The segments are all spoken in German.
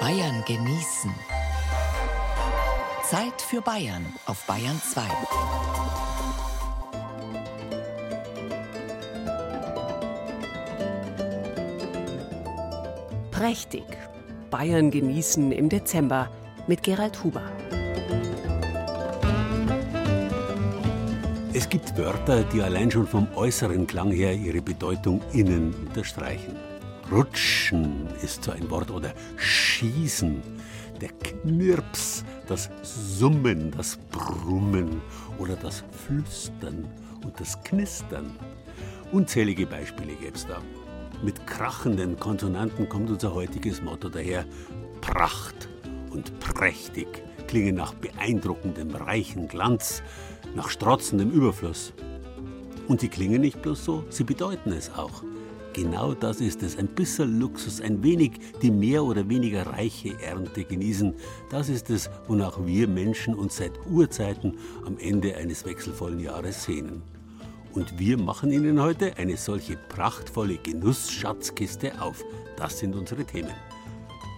Bayern genießen. Zeit für Bayern auf Bayern 2. Prächtig. Bayern genießen im Dezember mit Gerald Huber. Es gibt Wörter, die allein schon vom äußeren Klang her ihre Bedeutung innen unterstreichen. Rutschen ist so ein Wort oder schießen. Der Knirps, das Summen, das Brummen oder das Flüstern und das Knistern. Unzählige Beispiele gäbe es da. Mit krachenden Konsonanten kommt unser heutiges Motto daher. Pracht und prächtig klingen nach beeindruckendem reichen Glanz, nach strotzendem Überfluss. Und sie klingen nicht bloß so, sie bedeuten es auch. Genau das ist es. Ein bisschen Luxus, ein wenig die mehr oder weniger reiche Ernte genießen. Das ist es, wonach wir Menschen uns seit Urzeiten am Ende eines wechselvollen Jahres sehnen. Und wir machen Ihnen heute eine solche prachtvolle Genussschatzkiste auf. Das sind unsere Themen.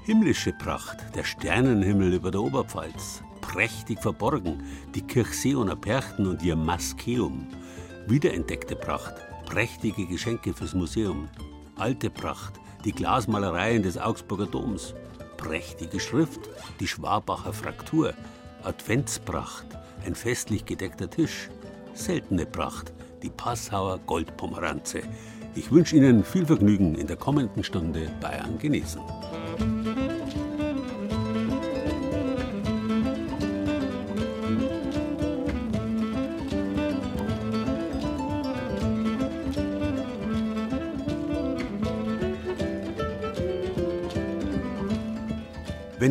Himmlische Pracht, der Sternenhimmel über der Oberpfalz. Prächtig verborgen, die Kirchseoner Perchten und ihr Maskeum. Wiederentdeckte Pracht, prächtige Geschenke fürs Museum. Alte Pracht, die Glasmalereien des Augsburger Doms. Prächtige Schrift, die Schwabacher Fraktur. Adventspracht, ein festlich gedeckter Tisch. Seltene Pracht, die Passauer Goldpomeranze. Ich wünsche Ihnen viel Vergnügen in der kommenden Stunde Bayern genießen.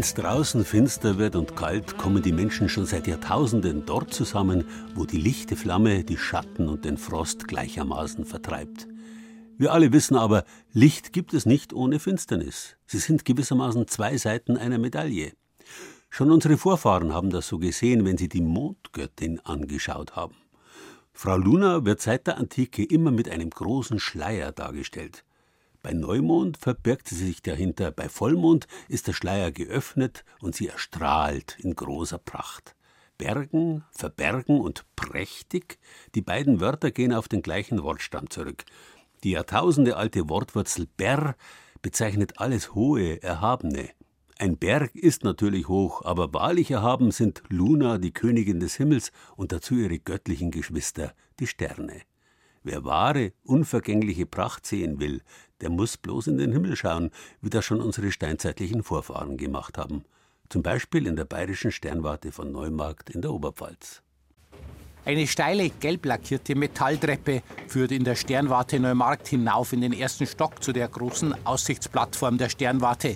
Wenn's draußen finster wird und kalt, kommen die Menschen schon seit Jahrtausenden dort zusammen, wo die lichte Flamme die Schatten und den Frost gleichermaßen vertreibt. Wir alle wissen aber, Licht gibt es nicht ohne Finsternis. Sie sind gewissermaßen zwei Seiten einer Medaille. Schon unsere Vorfahren haben das so gesehen, wenn sie die Mondgöttin angeschaut haben. Frau Luna wird seit der Antike immer mit einem großen Schleier dargestellt. Bei Neumond verbirgt sie sich dahinter, bei Vollmond ist der Schleier geöffnet und sie erstrahlt in großer Pracht. Bergen, verbergen und prächtig, die beiden Wörter gehen auf den gleichen Wortstamm zurück. Die Jahrtausende alte Wortwurzel ber bezeichnet alles Hohe, Erhabene. Ein Berg ist natürlich hoch, aber wahrlich erhaben sind Luna, die Königin des Himmels, und dazu ihre göttlichen Geschwister, die Sterne. Wer wahre, unvergängliche Pracht sehen will, der muss bloß in den Himmel schauen, wie das schon unsere steinzeitlichen Vorfahren gemacht haben. Zum Beispiel in der bayerischen Sternwarte von Neumarkt in der Oberpfalz. Eine steile, gelb lackierte Metalltreppe führt in der Sternwarte Neumarkt hinauf in den ersten Stock zu der großen Aussichtsplattform der Sternwarte.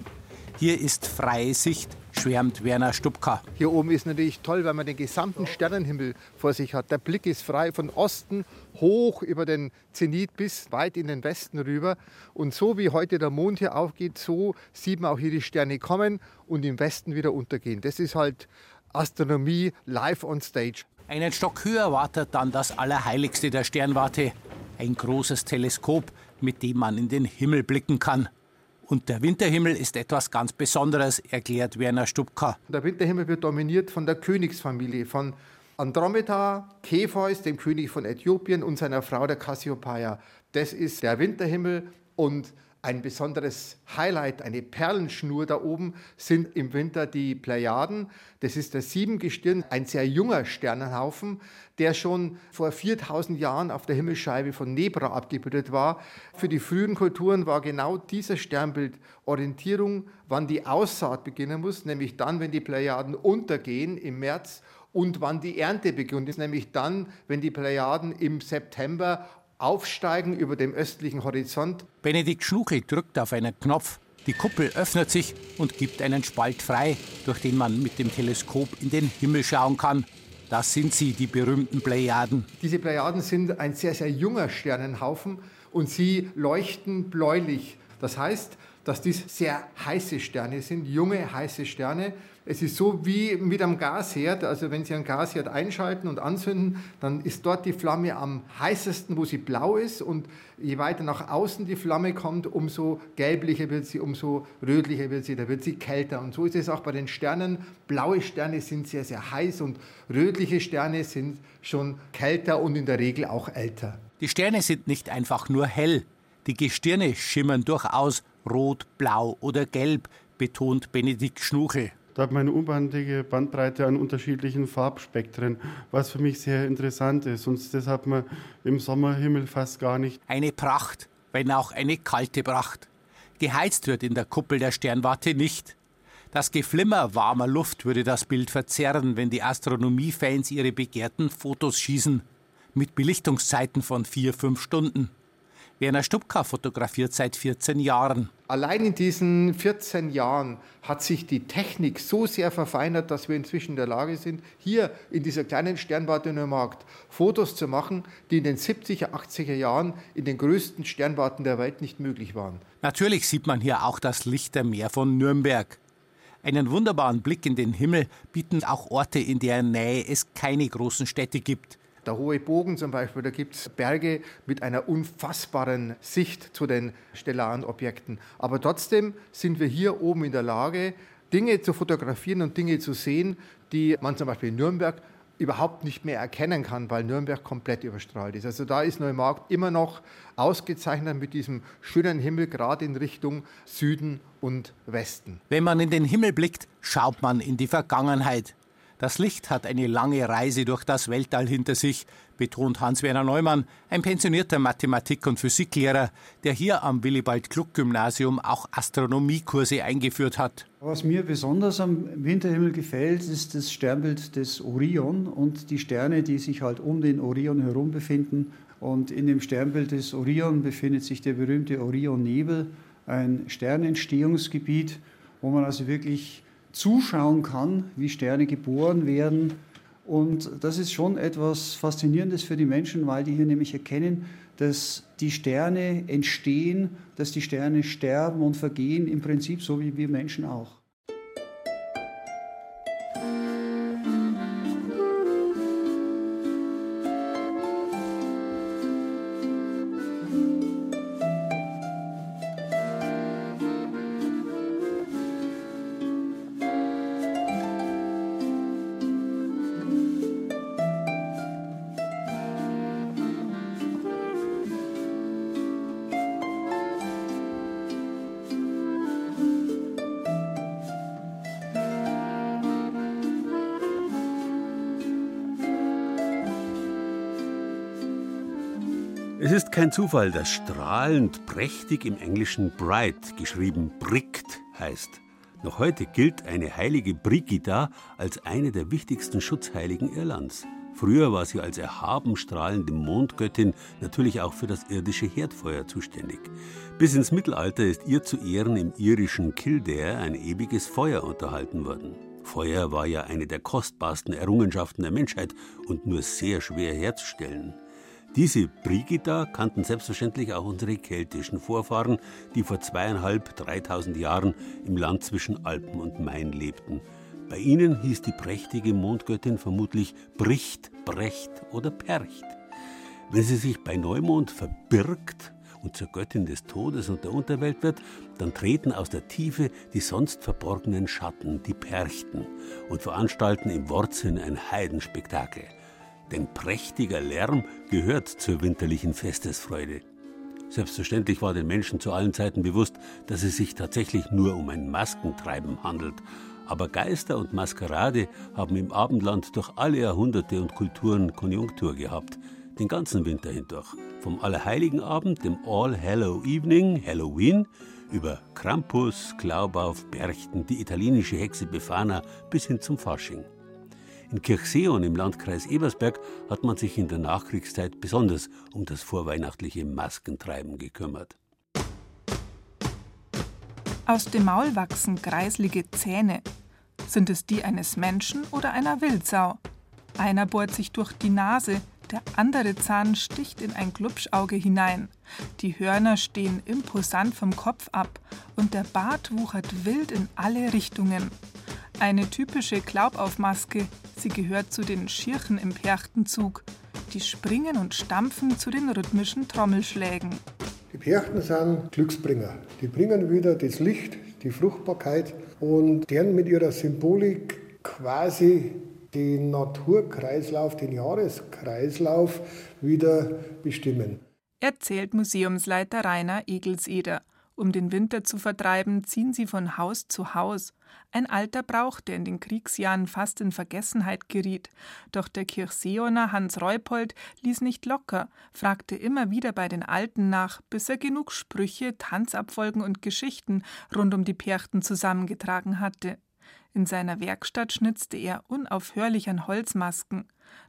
Hier ist freie Sicht, schwärmt Werner Stubka. Hier oben ist natürlich toll, weil man den gesamten Sternenhimmel vor sich hat. Der Blick ist frei von Osten hoch über den Zenit bis weit in den Westen rüber. Und so wie heute der Mond hier aufgeht, so sieht man auch hier die Sterne kommen und im Westen wieder untergehen. Das ist halt Astronomie live on stage. Einen Stock höher wartet dann das Allerheiligste der Sternwarte. Ein großes Teleskop, mit dem man in den Himmel blicken kann. Und der Winterhimmel ist etwas ganz Besonderes, erklärt Werner Stubka. Der Winterhimmel wird dominiert von der Königsfamilie, von Andromeda, Kepheus, dem König von Äthiopien und seiner Frau der Cassiopeia. Das ist der Winterhimmel und ein besonderes Highlight, eine Perlenschnur da oben sind im Winter die Plejaden. Das ist der Siebengestirn, ein sehr junger Sternenhaufen, der schon vor 4000 Jahren auf der Himmelsscheibe von Nebra abgebildet war. Für die frühen Kulturen war genau dieser Sternbild Orientierung, wann die Aussaat beginnen muss, nämlich dann, wenn die Plejaden untergehen im März und wann die Ernte beginnt, nämlich dann, wenn die Plejaden im September aufsteigen über dem östlichen Horizont. Benedikt Schnuckel drückt auf einen Knopf. Die Kuppel öffnet sich und gibt einen Spalt frei, durch den man mit dem Teleskop in den Himmel schauen kann. Das sind sie, die berühmten Plejaden. Diese Plejaden sind ein sehr, sehr junger Sternenhaufen und sie leuchten bläulich. Das heißt, dass dies sehr heiße Sterne sind, junge heiße Sterne. Es ist so wie mit einem Gasherd. Also wenn Sie einen Gasherd einschalten und anzünden, dann ist dort die Flamme am heißesten, wo sie blau ist. Und je weiter nach außen die Flamme kommt, umso gelblicher wird sie, umso rötlicher wird sie, da wird sie kälter. Und so ist es auch bei den Sternen. Blaue Sterne sind sehr, sehr heiß und rötliche Sterne sind schon kälter und in der Regel auch älter. Die Sterne sind nicht einfach nur hell. Die Gestirne schimmern durchaus rot, blau oder gelb, betont Benedikt Schnuchel. Da hat man eine unbandige Bandbreite an unterschiedlichen Farbspektren, was für mich sehr interessant ist. Und das hat man im Sommerhimmel fast gar nicht. Eine Pracht, wenn auch eine kalte Pracht. Geheizt wird in der Kuppel der Sternwarte nicht. Das Geflimmer warmer Luft würde das Bild verzerren, wenn die Astronomiefans ihre begehrten Fotos schießen. Mit Belichtungszeiten von vier, fünf Stunden. Werner Stubka fotografiert seit 14 Jahren. Allein in diesen 14 Jahren hat sich die Technik so sehr verfeinert, dass wir inzwischen in der Lage sind, hier in dieser kleinen Sternwarte Neumarkt Fotos zu machen, die in den 70er, 80er Jahren in den größten Sternwarten der Welt nicht möglich waren. Natürlich sieht man hier auch das Lichtermeer von Nürnberg. Einen wunderbaren Blick in den Himmel bieten auch Orte, in deren Nähe es keine großen Städte gibt. Der Hohe Bogen zum Beispiel, da gibt es Berge mit einer unfassbaren Sicht zu den stellaren Objekten. Aber trotzdem sind wir hier oben in der Lage, Dinge zu fotografieren und Dinge zu sehen, die man zum Beispiel in Nürnberg überhaupt nicht mehr erkennen kann, weil Nürnberg komplett überstrahlt ist. Also da ist Neumarkt immer noch ausgezeichnet mit diesem schönen Himmel, gerade in Richtung Süden und Westen. Wenn man in den Himmel blickt, schaut man in die Vergangenheit. Das Licht hat eine lange Reise durch das Weltall hinter sich, betont Hans-Werner Neumann, ein pensionierter Mathematik- und Physiklehrer, der hier am Willibald-Gluck-Gymnasium auch Astronomiekurse eingeführt hat. Was mir besonders am Winterhimmel gefällt, ist das Sternbild des Orion und die Sterne, die sich halt um den Orion herum befinden. Und in dem Sternbild des Orion befindet sich der berühmte Orionnebel, ein Sternentstehungsgebiet, wo man also wirklich zuschauen kann, wie Sterne geboren werden. Und das ist schon etwas Faszinierendes für die Menschen, weil die hier nämlich erkennen, dass die Sterne entstehen, dass die Sterne sterben und vergehen, im Prinzip so wie wir Menschen auch. Kein Zufall, dass strahlend prächtig im Englischen bright geschrieben brickt heißt. Noch heute gilt eine heilige Brigida als eine der wichtigsten Schutzheiligen Irlands. Früher war sie als erhaben strahlende Mondgöttin natürlich auch für das irdische Herdfeuer zuständig. Bis ins Mittelalter ist ihr zu Ehren im irischen Kildare ein ewiges Feuer unterhalten worden. Feuer war ja eine der kostbarsten Errungenschaften der Menschheit und nur sehr schwer herzustellen. Diese Brigida kannten selbstverständlich auch unsere keltischen Vorfahren, die vor zweieinhalb, dreitausend Jahren im Land zwischen Alpen und Main lebten. Bei ihnen hieß die prächtige Mondgöttin vermutlich Bricht, Brecht oder Percht. Wenn sie sich bei Neumond verbirgt und zur Göttin des Todes und der Unterwelt wird, dann treten aus der Tiefe die sonst verborgenen Schatten, die Perchten, und veranstalten im Wortsinn ein Heidenspektakel. Denn prächtiger Lärm gehört zur winterlichen Festesfreude. Selbstverständlich war den Menschen zu allen Zeiten bewusst, dass es sich tatsächlich nur um ein Maskentreiben handelt. Aber Geister und Maskerade haben im Abendland durch alle Jahrhunderte und Kulturen Konjunktur gehabt. Den ganzen Winter hindurch. Vom Allerheiligenabend, dem All Hallow Evening, Halloween, über Krampus, Glaubauf, Berchten, die italienische Hexe Befana bis hin zum Fasching. In Kirchseeon im Landkreis Ebersberg hat man sich in der Nachkriegszeit besonders um das vorweihnachtliche Maskentreiben gekümmert. Aus dem Maul wachsen kreislige Zähne. Sind es die eines Menschen oder einer Wildsau? Einer bohrt sich durch die Nase, Der andere Zahn sticht in ein Glubschauge hinein. Die Hörner stehen imposant vom Kopf ab und der Bart wuchert wild in alle Richtungen. Eine typische Glaubaufmaske, sie gehört zu den Schirchen im Perchtenzug. Die springen und stampfen zu den rhythmischen Trommelschlägen. Die Perchten sind Glücksbringer. Die bringen wieder das Licht, die Fruchtbarkeit und deren mit ihrer Symbolik quasi den Naturkreislauf, den Jahreskreislauf wieder bestimmen. Erzählt Museumsleiter Rainer Egelseder. Um den Winter zu vertreiben, ziehen sie von Haus zu Haus. Ein alter Brauch, der in den Kriegsjahren fast in Vergessenheit geriet. Doch der Kirchseoner Hans Reupold ließ nicht locker, fragte immer wieder bei den Alten nach, bis er genug Sprüche, Tanzabfolgen und Geschichten rund um die Perchten zusammengetragen hatte. In seiner Werkstatt schnitzte er unaufhörlich an Holzmasken.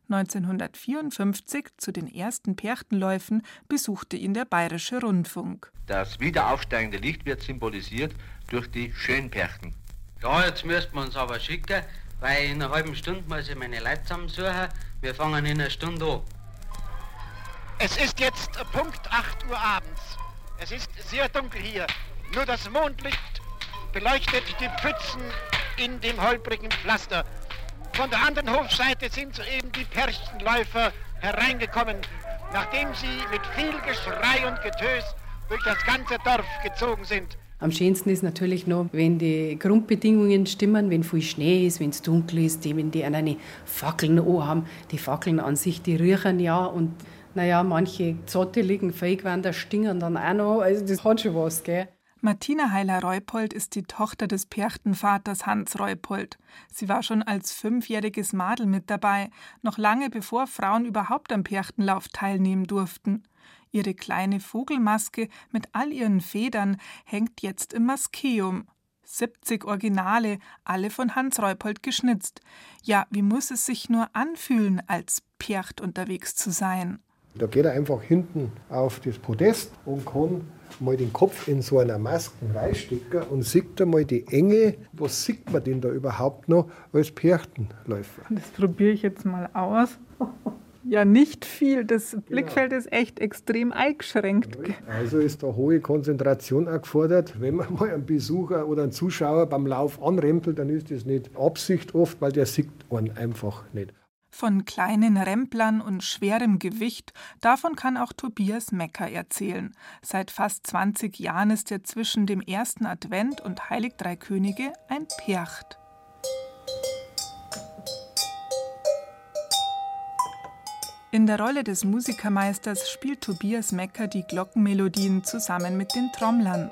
1954 zu den ersten Perchtenläufen besuchte ihn der Bayerische Rundfunk. Das wiederaufsteigende Licht wird symbolisiert durch die Schönperchten. Ja, jetzt müssten wir uns aber schicken, weil in einer halben Stunde muss ich meine Leute zusammensuchen. Wir fangen in einer Stunde an. Es ist jetzt Punkt 8 Uhr abends. Es ist sehr dunkel hier. Nur das Mondlicht beleuchtet die Pfützen in dem holprigen Pflaster. Von der anderen Hofseite sind soeben die Perchtenläufer hereingekommen, nachdem sie mit viel Geschrei und Getös durch das ganze Dorf gezogen sind. Am schönsten ist natürlich noch, wenn die Grundbedingungen stimmen, wenn viel Schnee ist, wenn es dunkel ist, wenn die eine Fackeln haben. Die Fackeln an sich, die riechen ja und naja, manche zotteligen Feigwänder stingern dann auch noch. Also das hat schon was, gell? Martina Heiler-Reupold ist die Tochter des Perchtenvaters Hans Reupold. Sie war schon als fünfjähriges Madel mit dabei, noch lange bevor Frauen überhaupt am Perchtenlauf teilnehmen durften. Ihre kleine Vogelmaske mit all ihren Federn hängt jetzt im Maskeum. 70 Originale, alle von Hans Reupold geschnitzt. Ja, wie muss es sich nur anfühlen, als Percht unterwegs zu sein? Da geht er einfach hinten auf das Podest und kann mal den Kopf in so einer Maske reinstecken und sieht einmal die Enge. Was sieht man denn da überhaupt noch als Perchtenläufer? Das probiere ich jetzt mal aus. Ja, nicht viel. Das genau. Blickfeld ist echt extrem eingeschränkt. Also ist da hohe Konzentration auch gefordert. Wenn man mal einen Besucher oder einen Zuschauer beim Lauf anrempelt, dann ist das nicht Absicht oft, weil der sieht einen einfach nicht. Von kleinen Remplern und schwerem Gewicht, davon kann auch Tobias Mecker erzählen. Seit fast 20 Jahren ist er zwischen dem ersten Advent und Heilig Drei Könige ein Percht. In der Rolle des Musikermeisters spielt Tobias Mecker die Glockenmelodien zusammen mit den Trommlern.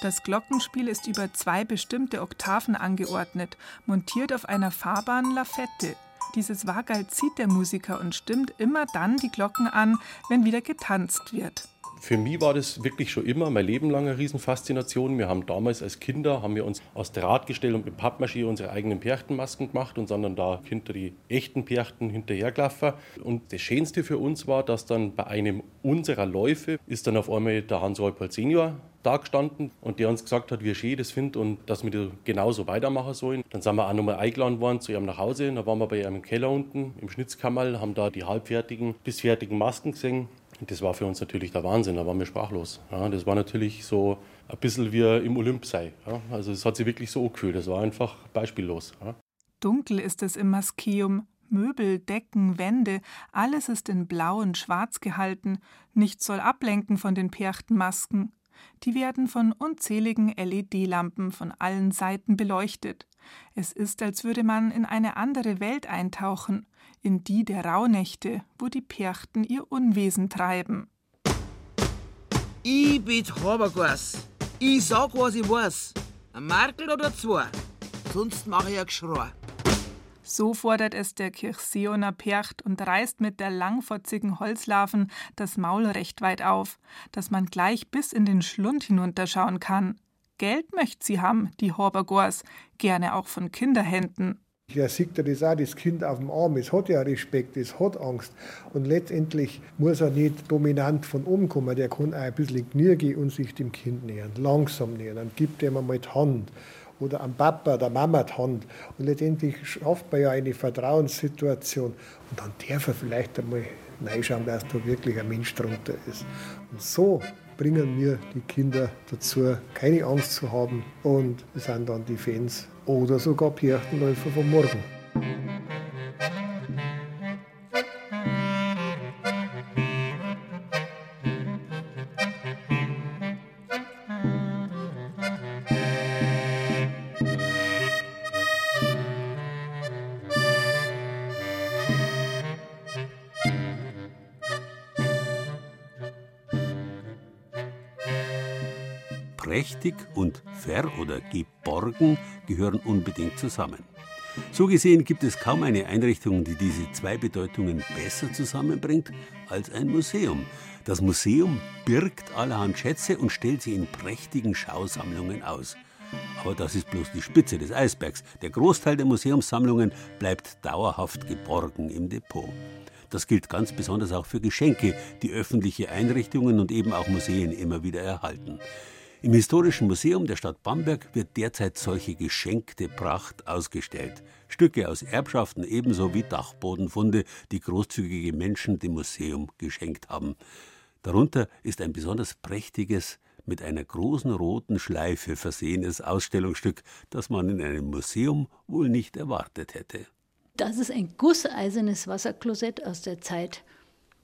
Das Glockenspiel ist über zwei bestimmte Oktaven angeordnet, montiert auf einer fahrbaren Lafette. Dieses Wagall zieht der Musiker und stimmt immer dann die Glocken an, wenn wieder getanzt wird. Für mich war das wirklich schon immer mein Leben lang eine Riesenfaszination. Wir haben damals als Kinder haben wir uns aus Drahtgestell und mit Pappmaschine unsere eigenen Perchtenmasken gemacht und sind dann da hinter die echten Perchten hinterhergelaufen. Und das Schönste für uns war, dass dann bei einem unserer Läufe ist dann auf einmal der Hans Reupold Senior da gestanden und der uns gesagt hat, wie schön das findet und dass wir genauso weitermachen sollen. Dann sind wir auch nochmal eingeladen worden zu ihm nach Hause. Da waren wir bei ihm im Keller unten im Schnitzkammerl, haben da die halbfertigen bis fertigen Masken gesehen. Und das war für uns natürlich der Wahnsinn, da waren wir sprachlos. Ja, das war natürlich so ein bisschen wie im Olymp sei. Ja, also es hat sich wirklich so gefühlt, das war einfach beispiellos. Ja. Dunkel ist es im Maskeum, Möbel, Decken, Wände, alles ist in Blau und Schwarz gehalten, nichts soll ablenken von den Perchtenmasken. Die werden von unzähligen LED-Lampen von allen Seiten beleuchtet. Es ist, als würde man in eine andere Welt eintauchen, in die der Rauhnächte, wo die Perchten ihr Unwesen treiben. Ich bin Habergas. Ich sag, was ich weiß. Ein Markel oder zwei. Sonst mache ich ein Geschrei. So fordert es der Kirchseoner Percht und reißt mit der langfotzigen Holzlarven das Maul recht weit auf, dass man gleich bis in den Schlund hinunterschauen kann. Geld möchte sie haben, die Horbergors, gerne auch von Kinderhänden. Ja, sieht er das auch, das Kind auf dem Arm, es hat ja Respekt, es hat Angst. Und letztendlich muss er nicht dominant von oben kommen, der kann auch ein bisschen knirgen und sich dem Kind nähern, langsam nähern. Dann gibt er ihm mal die Hand oder am Papa, der Mama die Hand. Und letztendlich schafft man ja eine Vertrauenssituation. Und dann darf er vielleicht einmal reinschauen, dass da wirklich ein Mensch drunter ist. Und so bringen wir die Kinder dazu, keine Angst zu haben und es sind dann die Fans oder sogar Pirchtenläufer von morgen. Prächtig und ver- oder geborgen gehören unbedingt zusammen. So gesehen gibt es kaum eine Einrichtung, die diese zwei Bedeutungen besser zusammenbringt als ein Museum. Das Museum birgt allerhand Schätze und stellt sie in prächtigen Schausammlungen aus. Aber das ist bloß die Spitze des Eisbergs. Der Großteil der Museumssammlungen bleibt dauerhaft geborgen im Depot. Das gilt ganz besonders auch für Geschenke, die öffentliche Einrichtungen und eben auch Museen immer wieder erhalten. Im Historischen Museum der Stadt Bamberg wird derzeit solche geschenkte Pracht ausgestellt. Stücke aus Erbschaften ebenso wie Dachbodenfunde, die großzügige Menschen dem Museum geschenkt haben. Darunter ist ein besonders prächtiges, mit einer großen roten Schleife versehenes Ausstellungsstück, das man in einem Museum wohl nicht erwartet hätte. Das ist ein gusseisernes Wasserklosett aus der Zeit,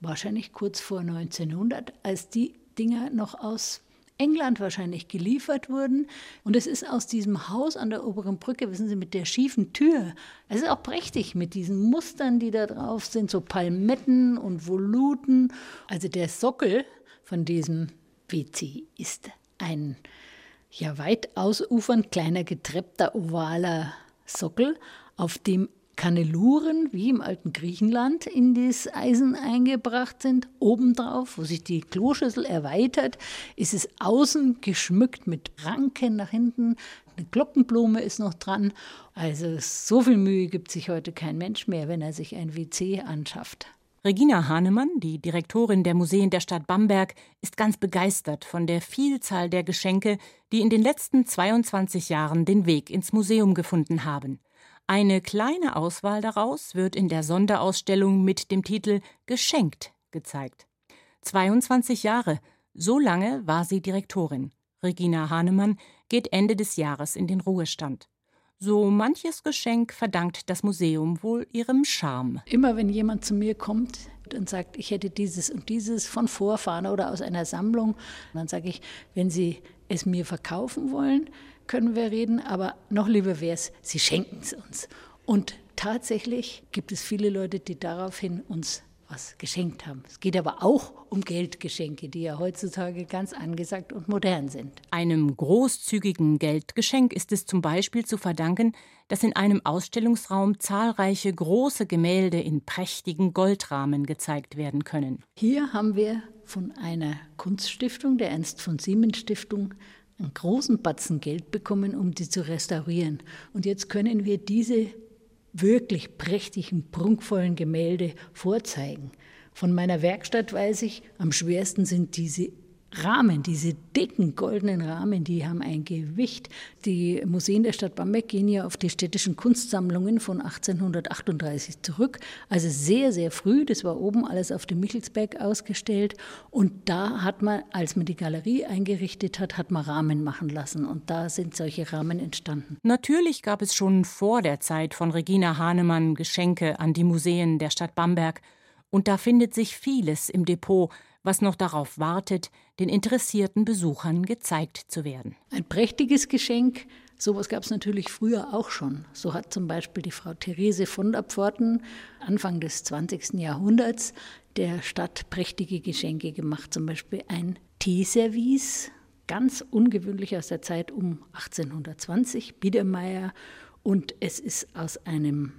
wahrscheinlich kurz vor 1900, als die Dinger noch aus England wahrscheinlich geliefert wurden. Und es ist aus diesem Haus an der oberen Brücke, wissen Sie, mit der schiefen Tür. Es ist auch prächtig mit diesen Mustern, die da drauf sind, so Palmetten und Voluten. Also der Sockel von diesem WC ist ein ja weit ausufernd kleiner getreppter ovaler Sockel, auf dem Kaneluren, wie im alten Griechenland, in das Eisen eingebracht sind. Obendrauf, wo sich die Kloschüssel erweitert, ist es außen geschmückt mit Ranken nach hinten. Eine Glockenblume ist noch dran. Also so viel Mühe gibt sich heute kein Mensch mehr, wenn er sich ein WC anschafft. Regina Hahnemann, die Direktorin der Museen der Stadt Bamberg, ist ganz begeistert von der Vielzahl der Geschenke, die in den letzten 22 Jahren den Weg ins Museum gefunden haben. Eine kleine Auswahl daraus wird in der Sonderausstellung mit dem Titel Geschenkt gezeigt. 22 Jahre, so lange war sie Direktorin. Regina Hahnemann geht Ende des Jahres in den Ruhestand. So manches Geschenk verdankt das Museum wohl ihrem Charme. Immer wenn jemand zu mir kommt und sagt, ich hätte dieses und dieses von Vorfahren oder aus einer Sammlung, dann sage ich, wenn Sie es mir verkaufen wollen, können wir reden, aber noch lieber wäre es, Sie schenken es uns. Und tatsächlich gibt es viele Leute, die daraufhin uns was geschenkt haben. Es geht aber auch um Geldgeschenke, die ja heutzutage ganz angesagt und modern sind. Einem großzügigen Geldgeschenk ist es zum Beispiel zu verdanken, dass in einem Ausstellungsraum zahlreiche große Gemälde in prächtigen Goldrahmen gezeigt werden können. Hier haben wir von einer Kunststiftung, der Ernst von Siemens Stiftung, einen großen Batzen Geld bekommen, um die zu restaurieren. Und jetzt können wir diese wirklich prächtigen, prunkvollen Gemälde vorzeigen. Von meiner Werkstatt weiß ich, am schwersten sind diese Rahmen, diese dicken goldenen Rahmen, die haben ein Gewicht. Die Museen der Stadt Bamberg gehen ja auf die städtischen Kunstsammlungen von 1838 zurück. Also sehr, sehr früh. Das war oben alles auf dem Michelsberg ausgestellt. Und da hat man, als man die Galerie eingerichtet hat, hat man Rahmen machen lassen. Und da sind solche Rahmen entstanden. Natürlich gab es schon vor der Zeit von Regina Hahnemann Geschenke an die Museen der Stadt Bamberg. Und da findet sich vieles im Depot, was noch darauf wartet, den interessierten Besuchern gezeigt zu werden. Ein prächtiges Geschenk. Sowas gab es natürlich früher auch schon. So hat zum Beispiel die Frau Therese von der Pforten Anfang des 20. Jahrhunderts der Stadt prächtige Geschenke gemacht. Zum Beispiel ein Teeservice, ganz ungewöhnlich aus der Zeit um 1820, Biedermeier. Und es ist aus einem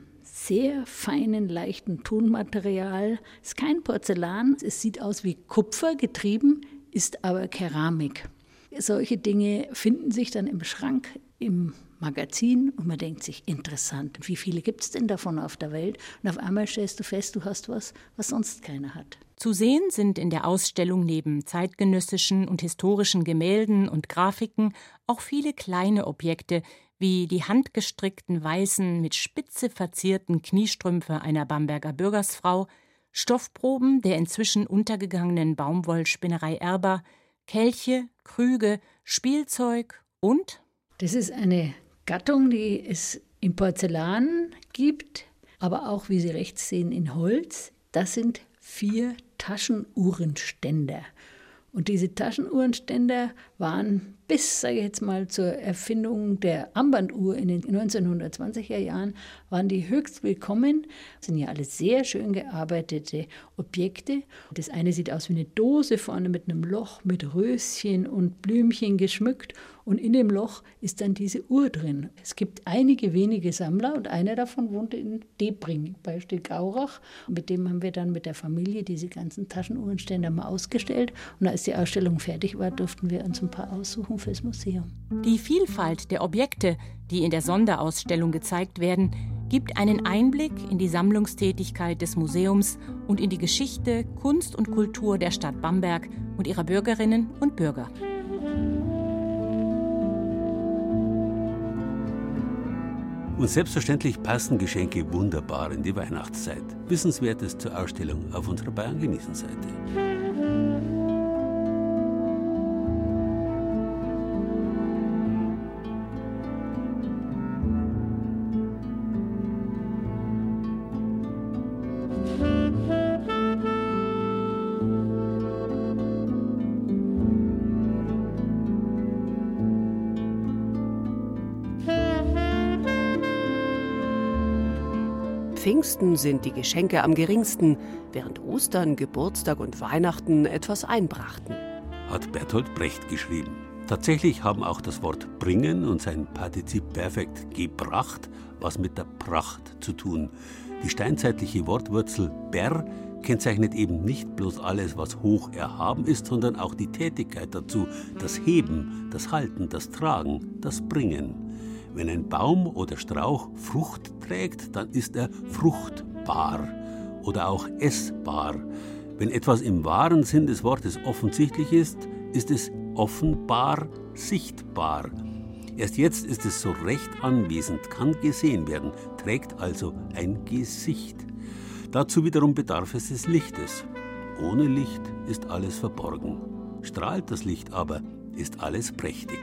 sehr feinen, leichten Tonmaterial. Es ist kein Porzellan, es sieht aus wie Kupfer getrieben, ist aber Keramik. Solche Dinge finden sich dann im Schrank, im Magazin und man denkt sich, interessant, wie viele gibt es denn davon auf der Welt? Und auf einmal stellst du fest, du hast was, was sonst keiner hat. Zu sehen sind in der Ausstellung neben zeitgenössischen und historischen Gemälden und Grafiken auch viele kleine Objekte, wie die handgestrickten weißen, mit Spitze verzierten Kniestrümpfe einer Bamberger Bürgersfrau, Stoffproben der inzwischen untergegangenen Baumwollspinnerei Erber, Kelche, Krüge, Spielzeug und Das ist eine Gattung, die es im Porzellan gibt, aber auch, wie Sie rechts sehen, in Holz. Das sind vier Taschenuhrenständer. Und diese Taschenuhrenständer waren bis, sage ich jetzt mal, zur Erfindung der Armbanduhr in den 1920er Jahren, waren die höchst willkommen. Das sind ja alles sehr schön gearbeitete Objekte. Das eine sieht aus wie eine Dose vorne mit einem Loch mit Röschen und Blümchen geschmückt. Und in dem Loch ist dann diese Uhr drin. Es gibt einige wenige Sammler und einer davon wohnte in Debring bei Stilgaurach. Mit dem haben wir dann mit der Familie diese ganzen Taschenuhrenständer mal ausgestellt. Und als die Ausstellung fertig war, durften wir uns ein paar aussuchen fürs Museum. Die Vielfalt der Objekte, die in der Sonderausstellung gezeigt werden, gibt einen Einblick in die Sammlungstätigkeit des Museums und in die Geschichte, Kunst und Kultur der Stadt Bamberg und ihrer Bürgerinnen und Bürger. Und selbstverständlich passen Geschenke wunderbar in die Weihnachtszeit. Wissenswertes zur Ausstellung auf unserer Bayern genießen Seite. Pfingsten sind die Geschenke am geringsten, während Ostern, Geburtstag und Weihnachten etwas einbrachten. Hat Bertolt Brecht geschrieben. Tatsächlich haben auch das Wort bringen und sein Partizip Perfekt gebracht was mit der Pracht zu tun. Die steinzeitliche Wortwurzel ber kennzeichnet eben nicht bloß alles, was hoch erhaben ist, sondern auch die Tätigkeit dazu, das Heben, das Halten, das Tragen, das Bringen. Wenn ein Baum oder Strauch Frucht trägt, dann ist er fruchtbar oder auch essbar. Wenn etwas im wahren Sinn des Wortes offensichtlich ist, ist es offenbar sichtbar. Erst jetzt ist es so recht anwesend, kann gesehen werden, trägt also ein Gesicht. Dazu wiederum bedarf es des Lichtes. Ohne Licht ist alles verborgen. Strahlt das Licht aber, ist alles prächtig.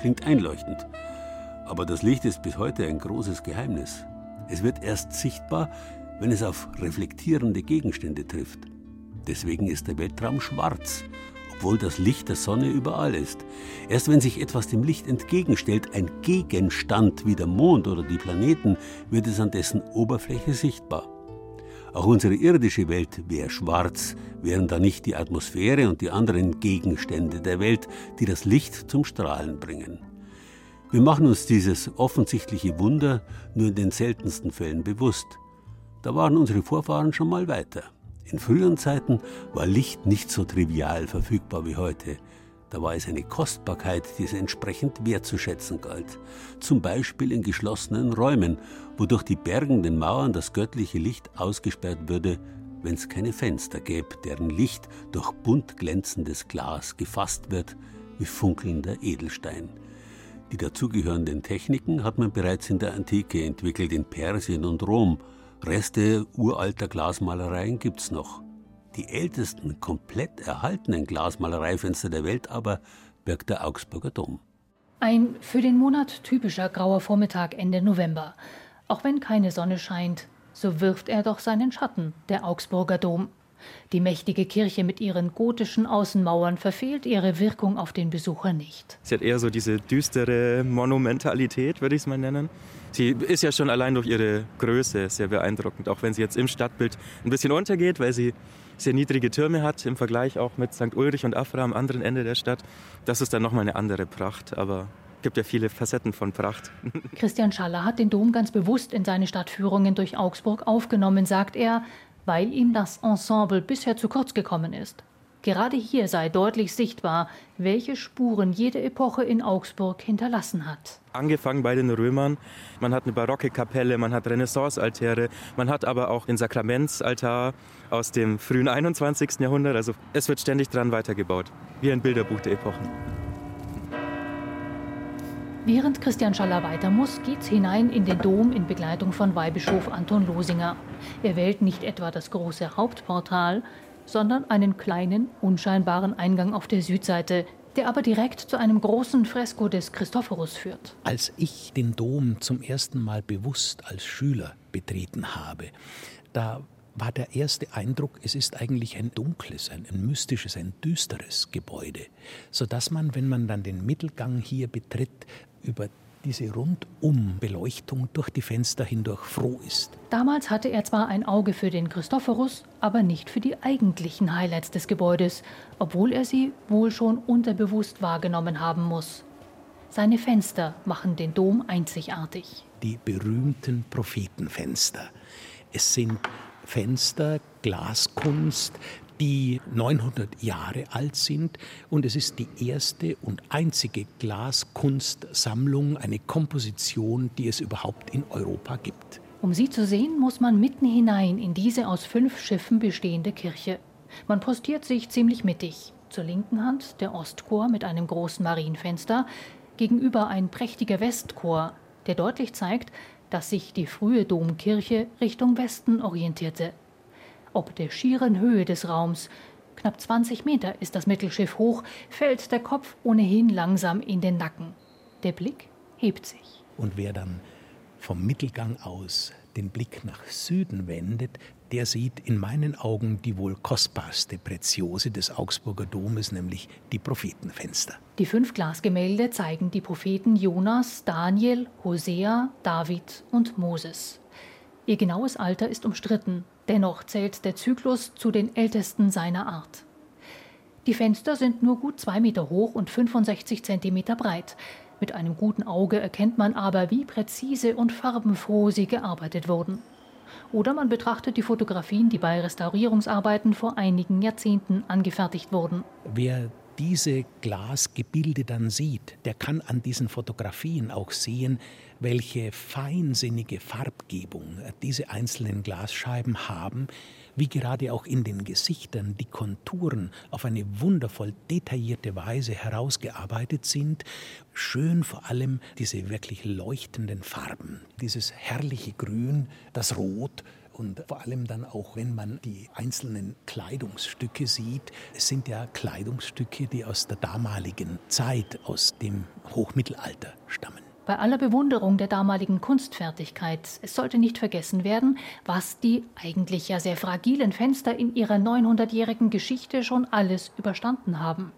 Klingt einleuchtend. Aber das Licht ist bis heute ein großes Geheimnis. Es wird erst sichtbar, wenn es auf reflektierende Gegenstände trifft. Deswegen ist der Weltraum schwarz, obwohl das Licht der Sonne überall ist. Erst wenn sich etwas dem Licht entgegenstellt, ein Gegenstand wie der Mond oder die Planeten, wird es an dessen Oberfläche sichtbar. Auch unsere irdische Welt wäre schwarz, wären da nicht die Atmosphäre und die anderen Gegenstände der Welt, die das Licht zum Strahlen bringen. Wir machen uns dieses offensichtliche Wunder nur in den seltensten Fällen bewusst. Da waren unsere Vorfahren schon mal weiter. In früheren Zeiten war Licht nicht so trivial verfügbar wie heute. Da war es eine Kostbarkeit, die es entsprechend wertzuschätzen galt. Zum Beispiel in geschlossenen Räumen, wo durch die bergenden Mauern das göttliche Licht ausgesperrt würde, wenn es keine Fenster gäbe, deren Licht durch bunt glänzendes Glas gefasst wird, wie funkelnder Edelstein. Die dazugehörenden Techniken hat man bereits in der Antike entwickelt, in Persien und Rom. Reste uralter Glasmalereien gibt's noch. Die ältesten komplett erhaltenen Glasmalereifenster der Welt aber birgt der Augsburger Dom. Ein für den Monat typischer grauer Vormittag Ende November. Auch wenn keine Sonne scheint, so wirft er doch seinen Schatten, der Augsburger Dom. Die mächtige Kirche mit ihren gotischen Außenmauern verfehlt ihre Wirkung auf den Besucher nicht. Sie hat eher so diese düstere Monumentalität, würde ich es mal nennen. Sie ist ja schon allein durch ihre Größe sehr beeindruckend, auch wenn sie jetzt im Stadtbild ein bisschen untergeht, weil sie sehr niedrige Türme hat im Vergleich auch mit St. Ulrich und Afra am anderen Ende der Stadt. Das ist dann nochmal eine andere Pracht, aber es gibt ja viele Facetten von Pracht. Christian Schaller hat den Dom ganz bewusst in seine Stadtführungen durch Augsburg aufgenommen, sagt er, weil ihm das Ensemble bisher zu kurz gekommen ist. Gerade hier sei deutlich sichtbar, welche Spuren jede Epoche in Augsburg hinterlassen hat. Angefangen bei den Römern. Man hat eine barocke Kapelle, man hat Renaissance-Altäre, man hat aber auch den Sakramentsaltar aus dem frühen 21. Jahrhundert. Also es wird ständig dran weitergebaut, wie ein Bilderbuch der Epochen. Während Christian Schaller weiter muss, geht's hinein in den Dom in Begleitung von Weihbischof Anton Losinger. Er wählt nicht etwa das große Hauptportal, sondern einen kleinen, unscheinbaren Eingang auf der Südseite, der aber direkt zu einem großen Fresko des Christophorus führt. Als ich den Dom zum ersten Mal bewusst als Schüler betreten habe, da war der erste Eindruck, es ist eigentlich ein dunkles, ein, ein mystisches, ein düsteres Gebäude, sodass man, wenn man dann den Mittelgang hier betritt, über diese Rundumbeleuchtung durch die Fenster hindurch froh ist. Damals hatte er zwar ein Auge für den Christophorus, aber nicht für die eigentlichen Highlights des Gebäudes, obwohl er sie wohl schon unterbewusst wahrgenommen haben muss. Seine Fenster machen den Dom einzigartig. Die berühmten Prophetenfenster. Es sind Fenster, Glaskunst, die 900 Jahre alt sind und es ist die erste und einzige Glaskunstsammlung, eine Komposition, die es überhaupt in Europa gibt. Um sie zu sehen, muss man mitten hinein in diese aus fünf Schiffen bestehende Kirche. Man postiert sich ziemlich mittig. Zur linken Hand der Ostchor mit einem großen Marienfenster, gegenüber ein prächtiger Westchor, der deutlich zeigt, dass sich die frühe Domkirche Richtung Westen orientierte. Ob der schieren Höhe des Raums, knapp 20 Meter ist das Mittelschiff hoch, fällt der Kopf ohnehin langsam in den Nacken. Der Blick hebt sich. Und wer dann vom Mittelgang aus den Blick nach Süden wendet, der sieht in meinen Augen die wohl kostbarste Preziose des Augsburger Domes, nämlich die Prophetenfenster. Die fünf Glasgemälde zeigen die Propheten Jonas, Daniel, Hosea, David und Moses. Ihr genaues Alter ist umstritten, dennoch zählt der Zyklus zu den ältesten seiner Art. Die Fenster sind nur gut zwei Meter hoch und 65 Zentimeter breit. Mit einem guten Auge erkennt man aber, wie präzise und farbenfroh sie gearbeitet wurden. Oder man betrachtet die Fotografien, die bei Restaurierungsarbeiten vor einigen Jahrzehnten angefertigt wurden. Wer diese Glasgebilde dann sieht, der kann an diesen Fotografien auch sehen, welche feinsinnige Farbgebung diese einzelnen Glasscheiben haben, wie gerade auch in den Gesichtern die Konturen auf eine wundervoll detaillierte Weise herausgearbeitet sind. Schön vor allem diese wirklich leuchtenden Farben, dieses herrliche Grün, das Rot, und vor allem dann auch, wenn man die einzelnen Kleidungsstücke sieht, es sind ja Kleidungsstücke, die aus der damaligen Zeit, aus dem Hochmittelalter stammen. Bei aller Bewunderung der damaligen Kunstfertigkeit, es sollte nicht vergessen werden, was die eigentlich ja sehr fragilen Fenster in ihrer 900-jährigen Geschichte schon alles überstanden haben.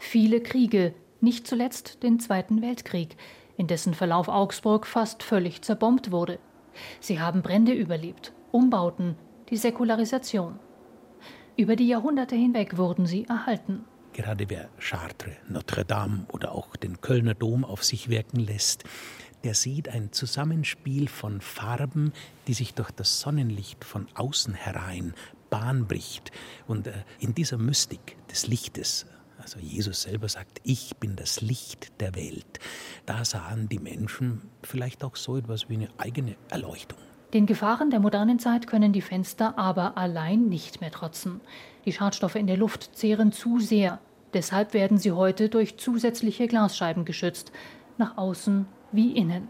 Viele Kriege, nicht zuletzt den Zweiten Weltkrieg, in dessen Verlauf Augsburg fast völlig zerbombt wurde. Sie haben Brände überlebt, Umbauten, die Säkularisation. Über die Jahrhunderte hinweg wurden sie erhalten. Gerade wer Chartres, Notre Dame oder auch den Kölner Dom auf sich wirken lässt, der sieht ein Zusammenspiel von Farben, die sich durch das Sonnenlicht von außen herein Bahn bricht. Und äh, in dieser Mystik des Lichtes, also Jesus selber sagt, ich bin das Licht der Welt, da sahen die Menschen vielleicht auch so etwas wie eine eigene Erleuchtung. Den Gefahren der modernen Zeit können die Fenster aber allein nicht mehr trotzen. Die Schadstoffe in der Luft zehren zu sehr. Deshalb werden sie heute durch zusätzliche Glasscheiben geschützt, nach außen wie innen.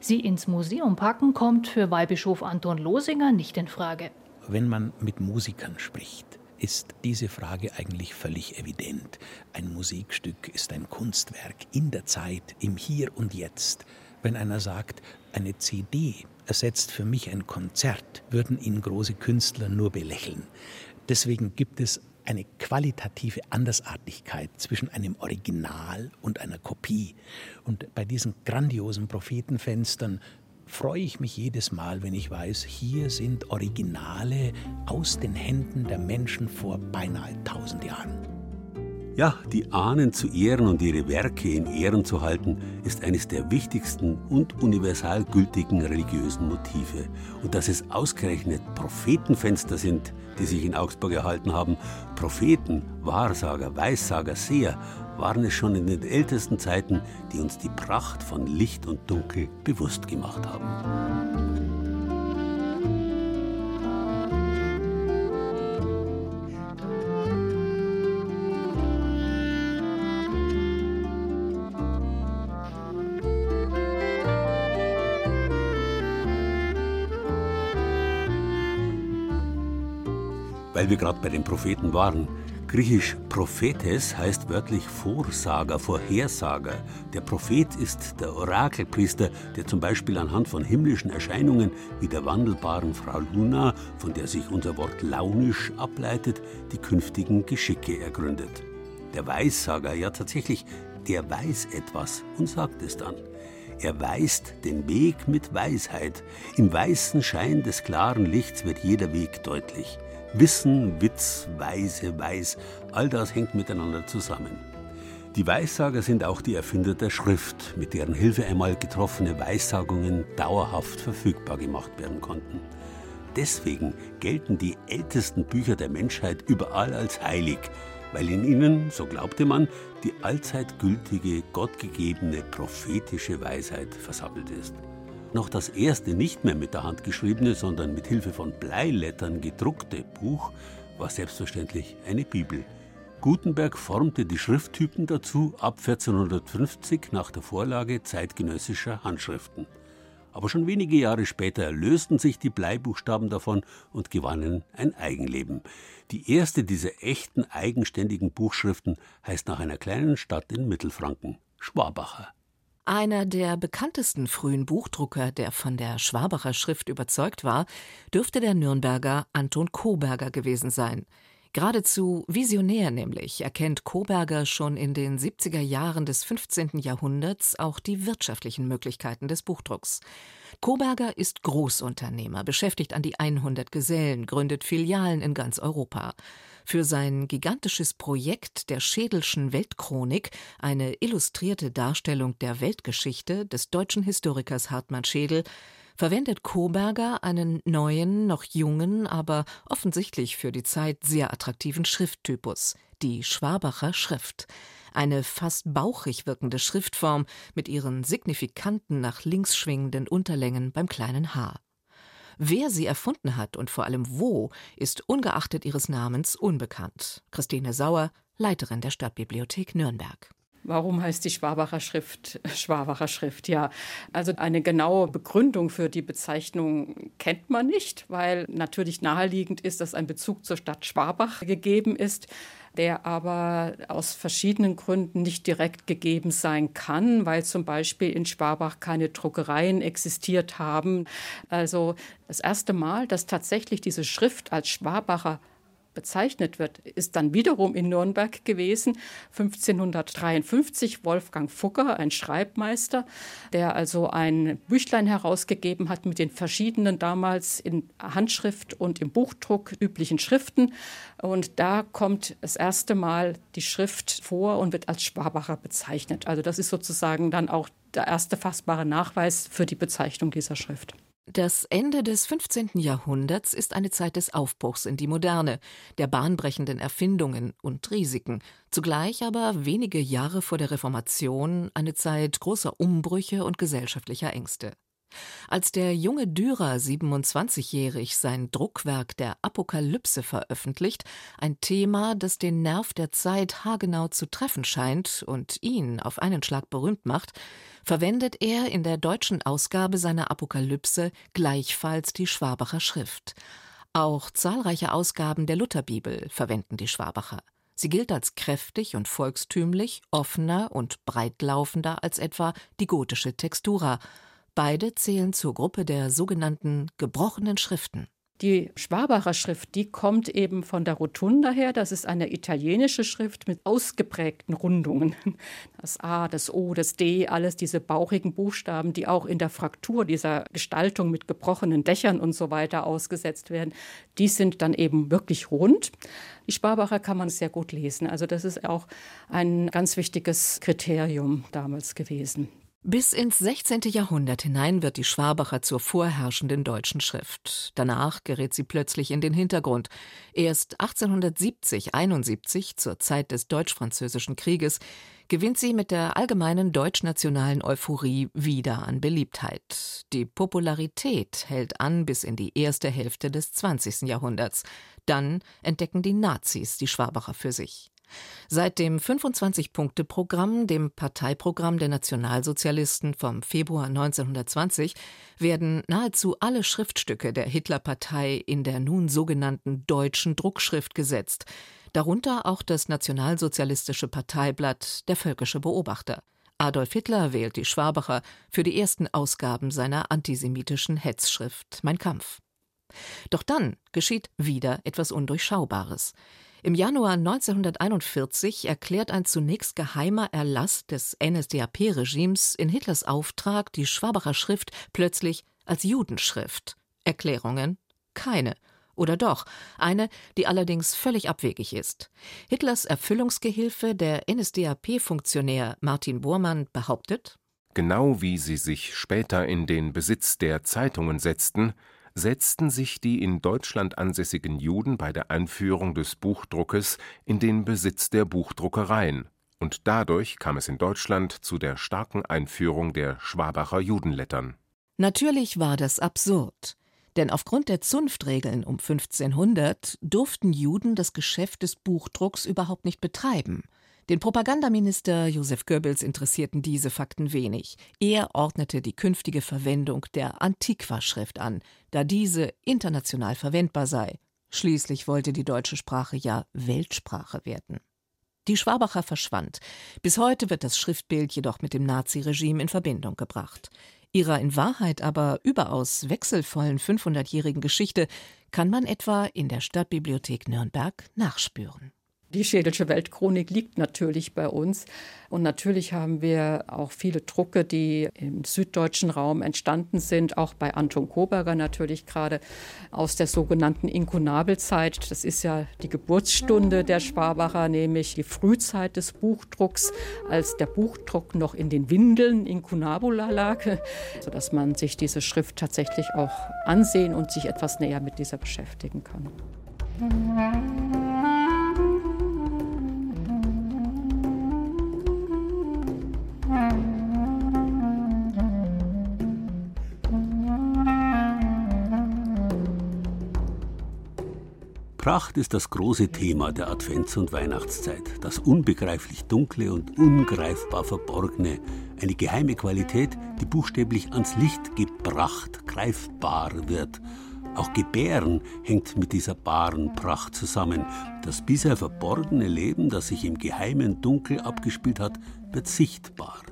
Sie ins Museum packen kommt für Weihbischof Anton Losinger nicht in Frage. Wenn man mit Musikern spricht, ist diese Frage eigentlich völlig evident. Ein Musikstück ist ein Kunstwerk in der Zeit, im Hier und Jetzt. Wenn einer sagt, eine CD ersetzt für mich ein Konzert, würden ihn große Künstler nur belächeln. Deswegen gibt es eine qualitative Andersartigkeit zwischen einem Original und einer Kopie. Und bei diesen grandiosen Prophetenfenstern freue ich mich jedes Mal, wenn ich weiß, hier sind Originale aus den Händen der Menschen vor beinahe tausend Jahren. Ja, die Ahnen zu ehren und ihre Werke in Ehren zu halten, ist eines der wichtigsten und universal gültigen religiösen Motive. Und dass es ausgerechnet Prophetenfenster sind, die sich in Augsburg erhalten haben, Propheten, Wahrsager, Weissager, Seher, waren es schon in den ältesten Zeiten, die uns die Pracht von Licht und Dunkel bewusst gemacht haben. Weil wir gerade bei den Propheten waren, Griechisch Prophetes heißt wörtlich Vorsager, Vorhersager. Der Prophet ist der Orakelpriester, der zum Beispiel anhand von himmlischen Erscheinungen wie der wandelbaren Frau Luna, von der sich unser Wort launisch ableitet, die künftigen Geschicke ergründet. Der Weissager, ja tatsächlich, der weiß etwas und sagt es dann. Er weist den Weg mit Weisheit. Im weißen Schein des klaren Lichts wird jeder Weg deutlich. Wissen, Witz, Weise, Weiß, all das hängt miteinander zusammen. Die Weissager sind auch die Erfinder der Schrift, mit deren Hilfe einmal getroffene Weissagungen dauerhaft verfügbar gemacht werden konnten. Deswegen gelten die ältesten Bücher der Menschheit überall als heilig, weil in ihnen, so glaubte man, die allzeit gültige, gottgegebene prophetische Weisheit versammelt ist. Noch das erste nicht mehr mit der Hand geschriebene, sondern mit Hilfe von Bleilettern gedruckte Buch war selbstverständlich eine Bibel. Gutenberg formte die Schrifttypen dazu ab 1450 nach der Vorlage zeitgenössischer Handschriften. Aber schon wenige Jahre später lösten sich die Bleibuchstaben davon und gewannen ein Eigenleben. Die erste dieser echten eigenständigen Buchschriften heißt nach einer kleinen Stadt in Mittelfranken, Schwabacher. Einer der bekanntesten frühen Buchdrucker, der von der Schwabacher Schrift überzeugt war, dürfte der Nürnberger Anton Koberger gewesen sein. Geradezu visionär nämlich erkennt Koberger schon in den 70er Jahren des 15. Jahrhunderts auch die wirtschaftlichen Möglichkeiten des Buchdrucks. Koberger ist Großunternehmer, beschäftigt an die 100 Gesellen, gründet Filialen in ganz Europa. Für sein gigantisches Projekt der Schädelschen Weltchronik, eine illustrierte Darstellung der Weltgeschichte des deutschen Historikers Hartmann Schädel, verwendet Koberger einen neuen, noch jungen, aber offensichtlich für die Zeit sehr attraktiven Schrifttypus, die Schwabacher Schrift. Eine fast bauchig wirkende Schriftform mit ihren signifikanten nach links schwingenden Unterlängen beim kleinen H. Wer sie erfunden hat und vor allem wo, ist ungeachtet ihres Namens unbekannt. Christine Sauer, Leiterin der Stadtbibliothek Nürnberg. Warum heißt die Schwabacher Schrift Schwabacher Schrift? Ja, also eine genaue Begründung für die Bezeichnung kennt man nicht, weil natürlich naheliegend ist, dass ein Bezug zur Stadt Schwabach gegeben ist der aber aus verschiedenen Gründen nicht direkt gegeben sein kann, weil zum Beispiel in Schwabach keine Druckereien existiert haben. Also das erste Mal, dass tatsächlich diese Schrift als Schwabacher bezeichnet wird, ist dann wiederum in Nürnberg gewesen, 1553 Wolfgang Fugger, ein Schreibmeister, der also ein Büchlein herausgegeben hat mit den verschiedenen damals in Handschrift und im Buchdruck üblichen Schriften. Und da kommt das erste Mal die Schrift vor und wird als Schwabacher bezeichnet. Also das ist sozusagen dann auch der erste fassbare Nachweis für die Bezeichnung dieser Schrift. Das Ende des 15. Jahrhunderts ist eine Zeit des Aufbruchs in die Moderne, der bahnbrechenden Erfindungen und Risiken, zugleich aber wenige Jahre vor der Reformation eine Zeit großer Umbrüche und gesellschaftlicher Ängste. Als der junge Dürer 27-jährig sein Druckwerk der Apokalypse veröffentlicht, ein Thema, das den Nerv der Zeit haargenau zu treffen scheint und ihn auf einen Schlag berühmt macht, verwendet er in der deutschen Ausgabe seiner Apokalypse gleichfalls die Schwabacher Schrift. Auch zahlreiche Ausgaben der Lutherbibel verwenden die Schwabacher. Sie gilt als kräftig und volkstümlich, offener und breitlaufender als etwa die gotische Textura. Beide zählen zur Gruppe der sogenannten gebrochenen Schriften. Die Schwabacher Schrift, die kommt eben von der Rotunda her. Das ist eine italienische Schrift mit ausgeprägten Rundungen. Das A, das O, das D, alles diese bauchigen Buchstaben, die auch in der Fraktur dieser Gestaltung mit gebrochenen Dächern und so weiter ausgesetzt werden, die sind dann eben wirklich rund. Die Schwabacher kann man sehr gut lesen. Also das ist auch ein ganz wichtiges Kriterium damals gewesen. Bis ins 16. Jahrhundert hinein wird die Schwabacher zur vorherrschenden deutschen Schrift. Danach gerät sie plötzlich in den Hintergrund. Erst 1870, 71, zur Zeit des Deutsch-Französischen Krieges, gewinnt sie mit der allgemeinen deutschnationalen Euphorie wieder an Beliebtheit. Die Popularität hält an bis in die erste Hälfte des 20. Jahrhunderts. Dann entdecken die Nazis die Schwabacher für sich. Seit dem 25-Punkte-Programm, dem Parteiprogramm der Nationalsozialisten vom Februar 1920, werden nahezu alle Schriftstücke der Hitlerpartei in der nun sogenannten deutschen Druckschrift gesetzt, darunter auch das nationalsozialistische Parteiblatt Der Völkische Beobachter. Adolf Hitler wählt die Schwabacher für die ersten Ausgaben seiner antisemitischen Hetzschrift Mein Kampf. Doch dann geschieht wieder etwas Undurchschaubares. Im Januar 1941 erklärt ein zunächst geheimer Erlass des NSDAP-Regimes in Hitlers Auftrag die Schwabacher Schrift plötzlich als Judenschrift. Erklärungen? Keine. Oder doch, eine, die allerdings völlig abwegig ist. Hitlers Erfüllungsgehilfe, der NSDAP-Funktionär Martin Bormann, behauptet, Genau wie sie sich später in den Besitz der Zeitungen setzten, setzten sich die in Deutschland ansässigen Juden bei der Einführung des Buchdruckes in den Besitz der Buchdruckereien, und dadurch kam es in Deutschland zu der starken Einführung der Schwabacher Judenlettern. Natürlich war das absurd. Denn aufgrund der Zunftregeln um 1500 durften Juden das Geschäft des Buchdrucks überhaupt nicht betreiben. Den Propagandaminister Josef Goebbels interessierten diese Fakten wenig. Er ordnete die künftige Verwendung der Antiqua-Schrift an, da diese international verwendbar sei. Schließlich wollte die deutsche Sprache ja Weltsprache werden. Die Schwabacher verschwand. Bis heute wird das Schriftbild jedoch mit dem Naziregime in Verbindung gebracht. Ihrer in Wahrheit aber überaus wechselvollen 500-jährigen Geschichte kann man etwa in der Stadtbibliothek Nürnberg nachspüren. Die Schädelsche Weltchronik liegt natürlich bei uns. Und natürlich haben wir auch viele Drucke, die im süddeutschen Raum entstanden sind, auch bei Anton Koberger natürlich gerade aus der sogenannten Inkunabelzeit. Das ist ja die Geburtsstunde der Schwabacher, nämlich die Frühzeit des Buchdrucks, als der Buchdruck noch in den Windeln Inkunabula lag, sodass man sich diese Schrift tatsächlich auch ansehen und sich etwas näher mit dieser beschäftigen kann. Pracht ist das große Thema der Advents- und Weihnachtszeit. Das unbegreiflich Dunkle und ungreifbar Verborgene. Eine geheime Qualität, die buchstäblich ans Licht gebracht, greifbar wird. Auch Gebären hängt mit dieser baren Pracht zusammen. Das bisher verborgene Leben, das sich im geheimen Dunkel abgespielt hat, wird sichtbar.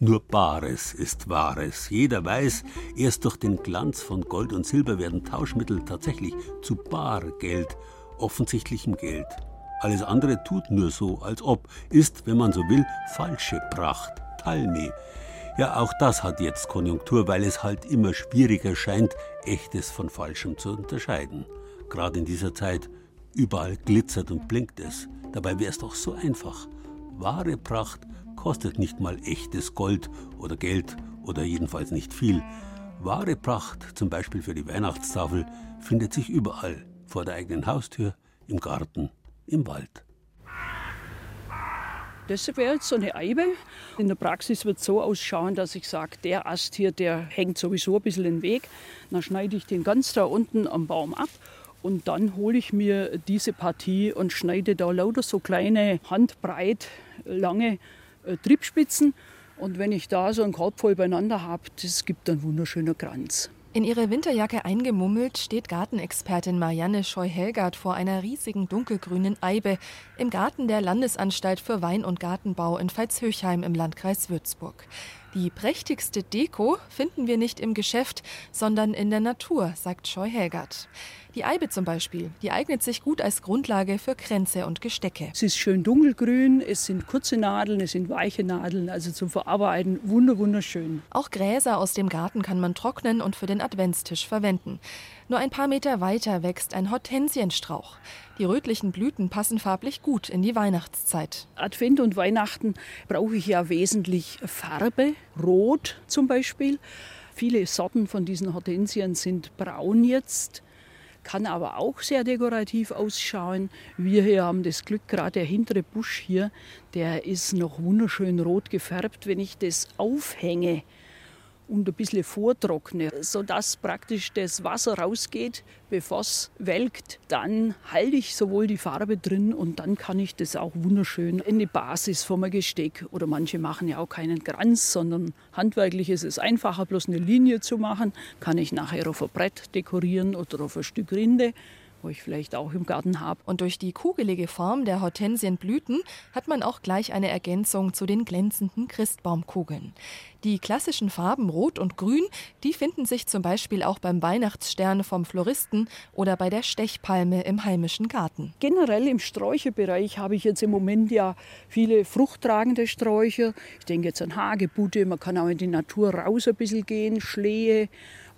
Nur Bares ist Wahres. Jeder weiß, erst durch den Glanz von Gold und Silber werden Tauschmittel tatsächlich zu Bargeld, offensichtlichem Geld. Alles andere tut nur so, als ob, ist, wenn man so will, falsche Pracht, Talmi. Ja, auch das hat jetzt Konjunktur, weil es halt immer schwieriger scheint, echtes von falschem zu unterscheiden. Gerade in dieser Zeit, überall glitzert und blinkt es. Dabei wäre es doch so einfach. Wahre Pracht kostet nicht mal echtes Gold oder Geld oder jedenfalls nicht viel. Wahre Pracht, zum Beispiel für die Weihnachtstafel, findet sich überall, vor der eigenen Haustür, im Garten, im Wald. Das wäre jetzt so eine Eibe. In der Praxis wird es so ausschauen, dass ich sage, der Ast hier, der hängt sowieso ein bisschen im Weg. Dann schneide ich den ganz da unten am Baum ab und dann hole ich mir diese Partie und schneide da lauter so kleine, handbreit, lange äh, Triebspitzen. Und wenn ich da so ein Korb voll beieinander habe, das gibt dann wunderschöner Kranz. In ihre Winterjacke eingemummelt steht Gartenexpertin Marianne Scheu-Helgert vor einer riesigen dunkelgrünen Eibe im Garten der Landesanstalt für Wein- und Gartenbau in Veitshöchheim im Landkreis Würzburg. Die prächtigste Deko finden wir nicht im Geschäft, sondern in der Natur, sagt Scheu-Helgert. Die Eibe zum Beispiel, die eignet sich gut als Grundlage für Kränze und Gestecke. Es ist schön dunkelgrün, es sind kurze Nadeln, es sind weiche Nadeln, also zum Verarbeiten wunder wunderschön. Auch Gräser aus dem Garten kann man trocknen und für den Adventstisch verwenden. Nur ein paar Meter weiter wächst ein Hortensienstrauch. Die rötlichen Blüten passen farblich gut in die Weihnachtszeit. Advent und Weihnachten brauche ich ja wesentlich Farbe, rot zum Beispiel. Viele Sorten von diesen Hortensien sind braun jetzt kann aber auch sehr dekorativ ausschauen. Wir hier haben das Glück, gerade der hintere Busch hier, der ist noch wunderschön rot gefärbt. Wenn ich das aufhänge und ein bisschen vortrockne, sodass praktisch das Wasser rausgeht, bevor es welkt. Dann halte ich sowohl die Farbe drin und dann kann ich das auch wunderschön in die Basis vom Gesteck. Oder manche machen ja auch keinen Kranz, sondern handwerklich ist es einfacher, bloß eine Linie zu machen. Kann ich nachher auf ein Brett dekorieren oder auf ein Stück Rinde wo ich vielleicht auch im Garten habe. Und durch die kugelige Form der Hortensienblüten hat man auch gleich eine Ergänzung zu den glänzenden Christbaumkugeln. Die klassischen Farben Rot und Grün, die finden sich zum Beispiel auch beim Weihnachtsstern vom Floristen oder bei der Stechpalme im heimischen Garten. Generell im Sträucherbereich habe ich jetzt im Moment ja viele fruchttragende Sträucher. Ich denke jetzt an Hagebutte, man kann auch in die Natur raus ein bisschen gehen, Schlehe,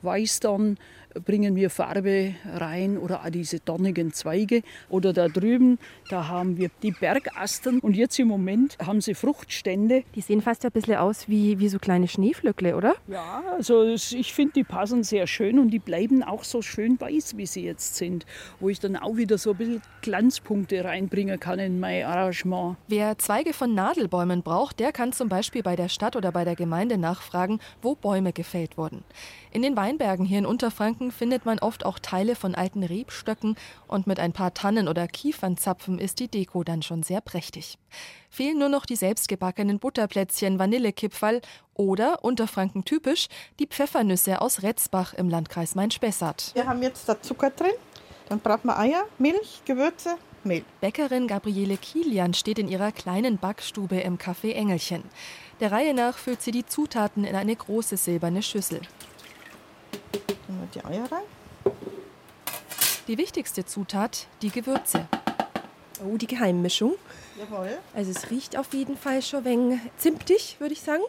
Weißdorn, bringen wir Farbe rein oder auch diese dornigen Zweige. Oder da drüben, da haben wir die Bergastern und jetzt im Moment haben sie Fruchtstände. Die sehen fast ein bisschen aus wie, wie so kleine Schneeflöckle, oder? Ja, also ich finde, die passen sehr schön und die bleiben auch so schön weiß, wie sie jetzt sind. Wo ich dann auch wieder so ein bisschen Glanzpunkte reinbringen kann in mein Arrangement. Wer Zweige von Nadelbäumen braucht, der kann zum Beispiel bei der Stadt oder bei der Gemeinde nachfragen, wo Bäume gefällt wurden. In den Weinbergen hier in Unterfranken findet man oft auch Teile von alten Rebstöcken und mit ein paar Tannen oder Kiefernzapfen ist die Deko dann schon sehr prächtig. Fehlen nur noch die selbstgebackenen Butterplätzchen, Vanillekipferl oder, Unterfranken typisch, die Pfeffernüsse aus Retzbach im Landkreis Main-Spessart. Wir haben jetzt da Zucker drin, dann braucht man Eier, Milch, Gewürze, Mehl. Bäckerin Gabriele Kilian steht in ihrer kleinen Backstube im Café Engelchen. Der Reihe nach füllt sie die Zutaten in eine große silberne Schüssel. Tun wir die Eier rein. Die wichtigste Zutat, die Gewürze. Oh, die Geheimmischung. Jawohl. Also es riecht auf jeden Fall schon wenig zimtig, würde ich sagen.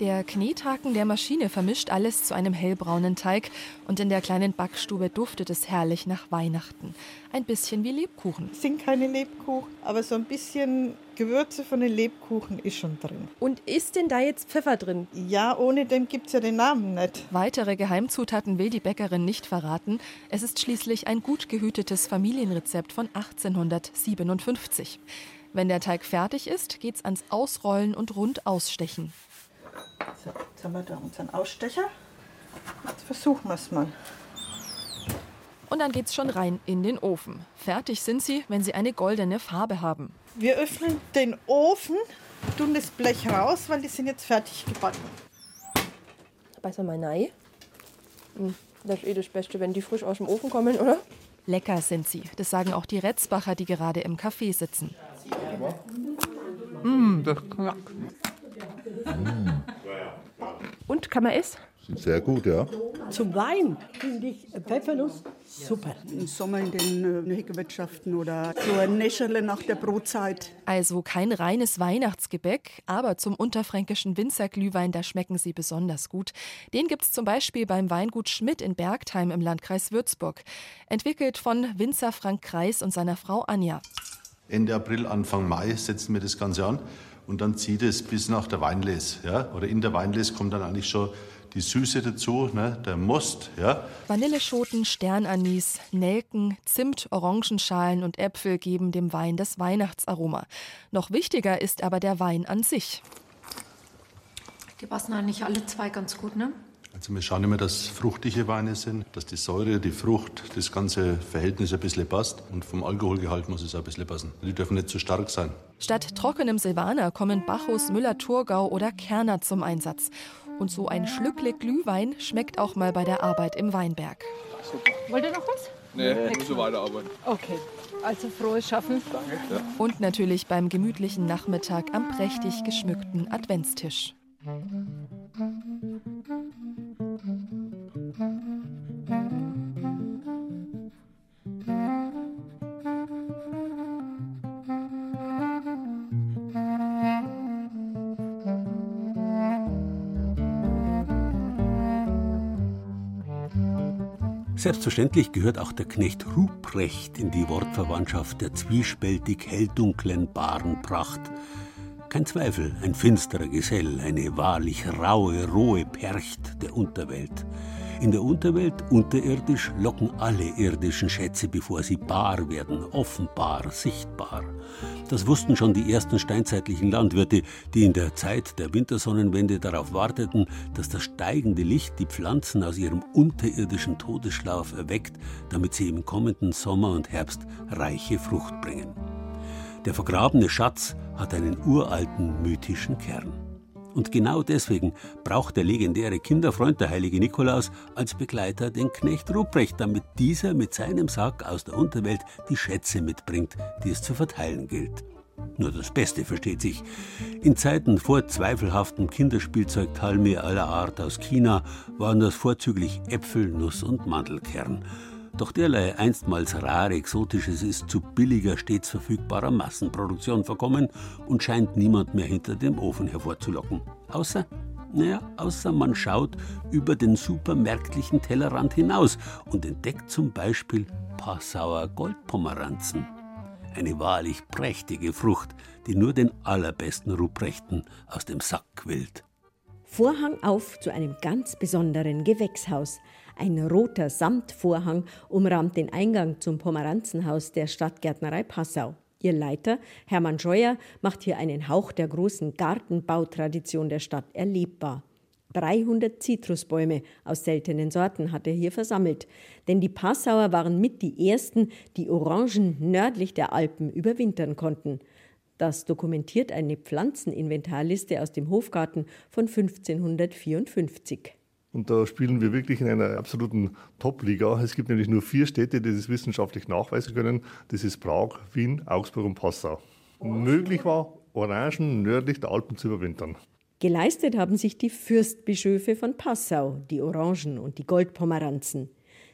Der Knethaken der Maschine vermischt alles zu einem hellbraunen Teig und in der kleinen Backstube duftet es herrlich nach Weihnachten. Ein bisschen wie Lebkuchen. Es sind keine Lebkuchen, aber so ein bisschen Gewürze von den Lebkuchen ist schon drin. Und ist denn da jetzt Pfeffer drin? Ja, ohne dem gibt es ja den Namen nicht. Weitere Geheimzutaten will die Bäckerin nicht verraten. Es ist schließlich ein gut gehütetes Familienrezept von 1857. Wenn der Teig fertig ist, geht's ans Ausrollen und rund ausstechen. So, jetzt haben wir da unseren Ausstecher. Jetzt versuchen wir es mal. Und dann geht's schon rein in den Ofen. Fertig sind sie, wenn sie eine goldene Farbe haben. Wir öffnen den Ofen, tun das Blech raus, weil die sind jetzt fertig gebacken. Beißen wir mal rein. Hm, Das ist eh das Beste, wenn die frisch aus dem Ofen kommen, oder? Lecker sind sie. Das sagen auch die Retzbacher, die gerade im Café sitzen. Mm, das knackt. Und kann man essen? Sehr gut, ja. Zum Wein finde ich Pfeffernuss super. Im Sommer in den äh, Heckerwirtschaften oder so ein Näscherle nach der Brotzeit. Also kein reines Weihnachtsgebäck, aber zum unterfränkischen Winzerglühwein, da schmecken sie besonders gut. Den gibt's zum Beispiel beim Weingut Schmidt in Bergtheim im Landkreis Würzburg. Entwickelt von Winzer Frank Kreis und seiner Frau Anja. Ende April, Anfang Mai setzen wir das Ganze an und dann zieht es bis nach der Weinlese. Ja? Oder in der Weinlese kommt dann eigentlich schon die Süße dazu, ne? der Most. Ja? Vanilleschoten, Sternanis, Nelken, Zimt, Orangenschalen und Äpfel geben dem Wein das Weihnachtsaroma. Noch wichtiger ist aber der Wein an sich. Die passen eigentlich alle zwei ganz gut, ne? Also wir schauen immer, dass fruchtige Weine sind, dass die Säure, die Frucht, das ganze Verhältnis ein bisschen passt. Und vom Alkoholgehalt muss es auch ein bisschen passen. Die dürfen nicht zu stark sein. Statt trockenem Silvaner kommen Bacchus, Müller-Thurgau oder Kerner zum Einsatz. Und so ein Schlückle Glühwein schmeckt auch mal bei der Arbeit im Weinberg. Wollt ihr noch was? Nee, muss so weiterarbeiten. Okay, also frohes Schaffen. Danke. Ja. Und natürlich beim gemütlichen Nachmittag am prächtig geschmückten Adventstisch. Selbstverständlich gehört auch der Knecht Ruprecht in die Wortverwandtschaft der zwiespältig helldunklen Barenpracht. Kein Zweifel, ein finsterer Gesell, eine wahrlich raue, rohe Percht der Unterwelt. In der Unterwelt, unterirdisch, locken alle irdischen Schätze, bevor sie bar werden, offenbar, sichtbar. Das wussten schon die ersten steinzeitlichen Landwirte, die in der Zeit der Wintersonnenwende darauf warteten, dass das steigende Licht die Pflanzen aus ihrem unterirdischen Todesschlaf erweckt, damit sie im kommenden Sommer und Herbst reiche Frucht bringen. Der vergrabene Schatz hat einen uralten mythischen Kern. Und genau deswegen braucht der legendäre Kinderfreund, der heilige Nikolaus, als Begleiter den Knecht Ruprecht, damit dieser mit seinem Sack aus der Unterwelt die Schätze mitbringt, die es zu verteilen gilt. Nur das Beste versteht sich. In Zeiten vor zweifelhaftem Kinderspielzeug Talme aller Art aus China waren das vorzüglich Äpfel, Nuss und Mandelkern. Doch derlei einstmals rare Exotisches ist zu billiger, stets verfügbarer Massenproduktion verkommen und scheint niemand mehr hinter dem Ofen hervorzulocken. Außer, naja, außer man schaut über den supermärktlichen Tellerrand hinaus und entdeckt zum Beispiel Passauer Goldpomeranzen. Eine wahrlich prächtige Frucht, die nur den allerbesten Ruprechten aus dem Sack quillt. Vorhang auf zu einem ganz besonderen Gewächshaus, ein roter Samtvorhang umrahmt den Eingang zum Pomeranzenhaus der Stadtgärtnerei Passau. Ihr Leiter, Hermann Scheuer, macht hier einen Hauch der großen Gartenbautradition der Stadt erlebbar. 300 Zitrusbäume aus seltenen Sorten hat er hier versammelt, denn die Passauer waren mit die ersten, die Orangen nördlich der Alpen überwintern konnten. Das dokumentiert eine Pflanzeninventarliste aus dem Hofgarten von 1554. Und da spielen wir wirklich in einer absoluten Top-Liga. Es gibt nämlich nur vier Städte, die das wissenschaftlich nachweisen können. Das ist Prag, Wien, Augsburg und Passau. Möglich war, Orangen nördlich der Alpen zu überwintern. Geleistet haben sich die Fürstbischöfe von Passau, die Orangen und die Goldpomeranzen.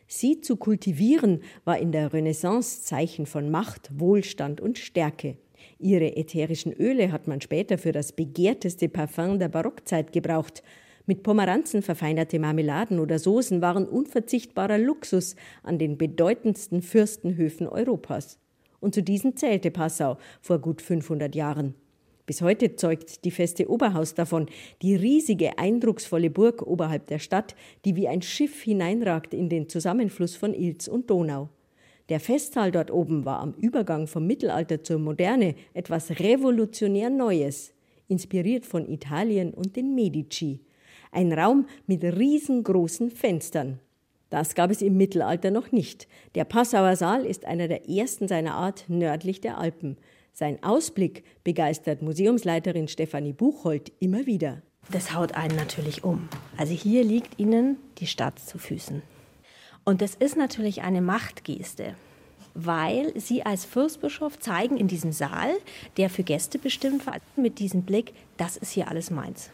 Sie zu kultivieren war in der Renaissance Zeichen von Macht, Wohlstand und Stärke. Ihre ätherischen Öle hat man später für das begehrteste Parfum der Barockzeit gebraucht. Mit Pomeranzen verfeinerte Marmeladen oder Soßen waren unverzichtbarer Luxus an den bedeutendsten Fürstenhöfen Europas. Und zu diesen zählte Passau vor gut 500 Jahren. Bis heute zeugt die feste Oberhaus davon, die riesige, eindrucksvolle Burg oberhalb der Stadt, die wie ein Schiff hineinragt in den Zusammenfluss von Ilz und Donau. Der Festsaal dort oben war am Übergang vom Mittelalter zur Moderne etwas revolutionär Neues, inspiriert von Italien und den Medici. Ein Raum mit riesengroßen Fenstern. Das gab es im Mittelalter noch nicht. Der Passauer Saal ist einer der ersten seiner Art nördlich der Alpen. Sein Ausblick begeistert Museumsleiterin Stefanie Buchhold immer wieder. Das haut einen natürlich um. Also hier liegt Ihnen die Stadt zu Füßen. Und das ist natürlich eine Machtgeste, weil Sie als Fürstbischof zeigen in diesem Saal, der für Gäste bestimmt war, mit diesem Blick, das ist hier alles meins.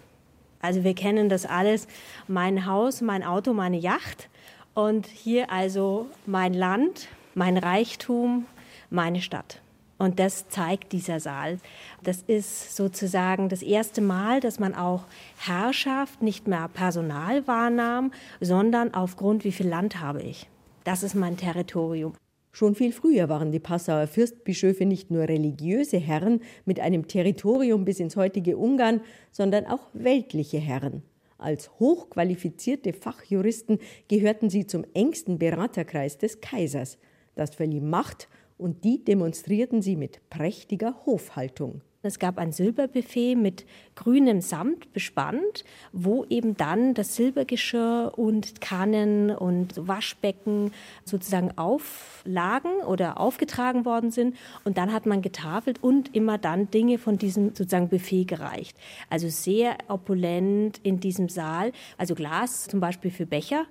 Also wir kennen das alles, mein Haus, mein Auto, meine Yacht und hier also mein Land, mein Reichtum, meine Stadt. Und das zeigt dieser Saal. Das ist sozusagen das erste Mal, dass man auch Herrschaft nicht mehr Personal wahrnahm, sondern aufgrund, wie viel Land habe ich. Das ist mein Territorium. Schon viel früher waren die Passauer Fürstbischöfe nicht nur religiöse Herren mit einem Territorium bis ins heutige Ungarn, sondern auch weltliche Herren. Als hochqualifizierte Fachjuristen gehörten sie zum engsten Beraterkreis des Kaisers. Das verlieh Macht und die demonstrierten sie mit prächtiger Hofhaltung. Es gab ein Silberbuffet mit grünem Samt bespannt, wo eben dann das Silbergeschirr und Kannen und Waschbecken sozusagen auflagen oder aufgetragen worden sind. Und dann hat man getafelt und immer dann Dinge von diesem sozusagen Buffet gereicht. Also sehr opulent in diesem Saal. Also Glas zum Beispiel für Becher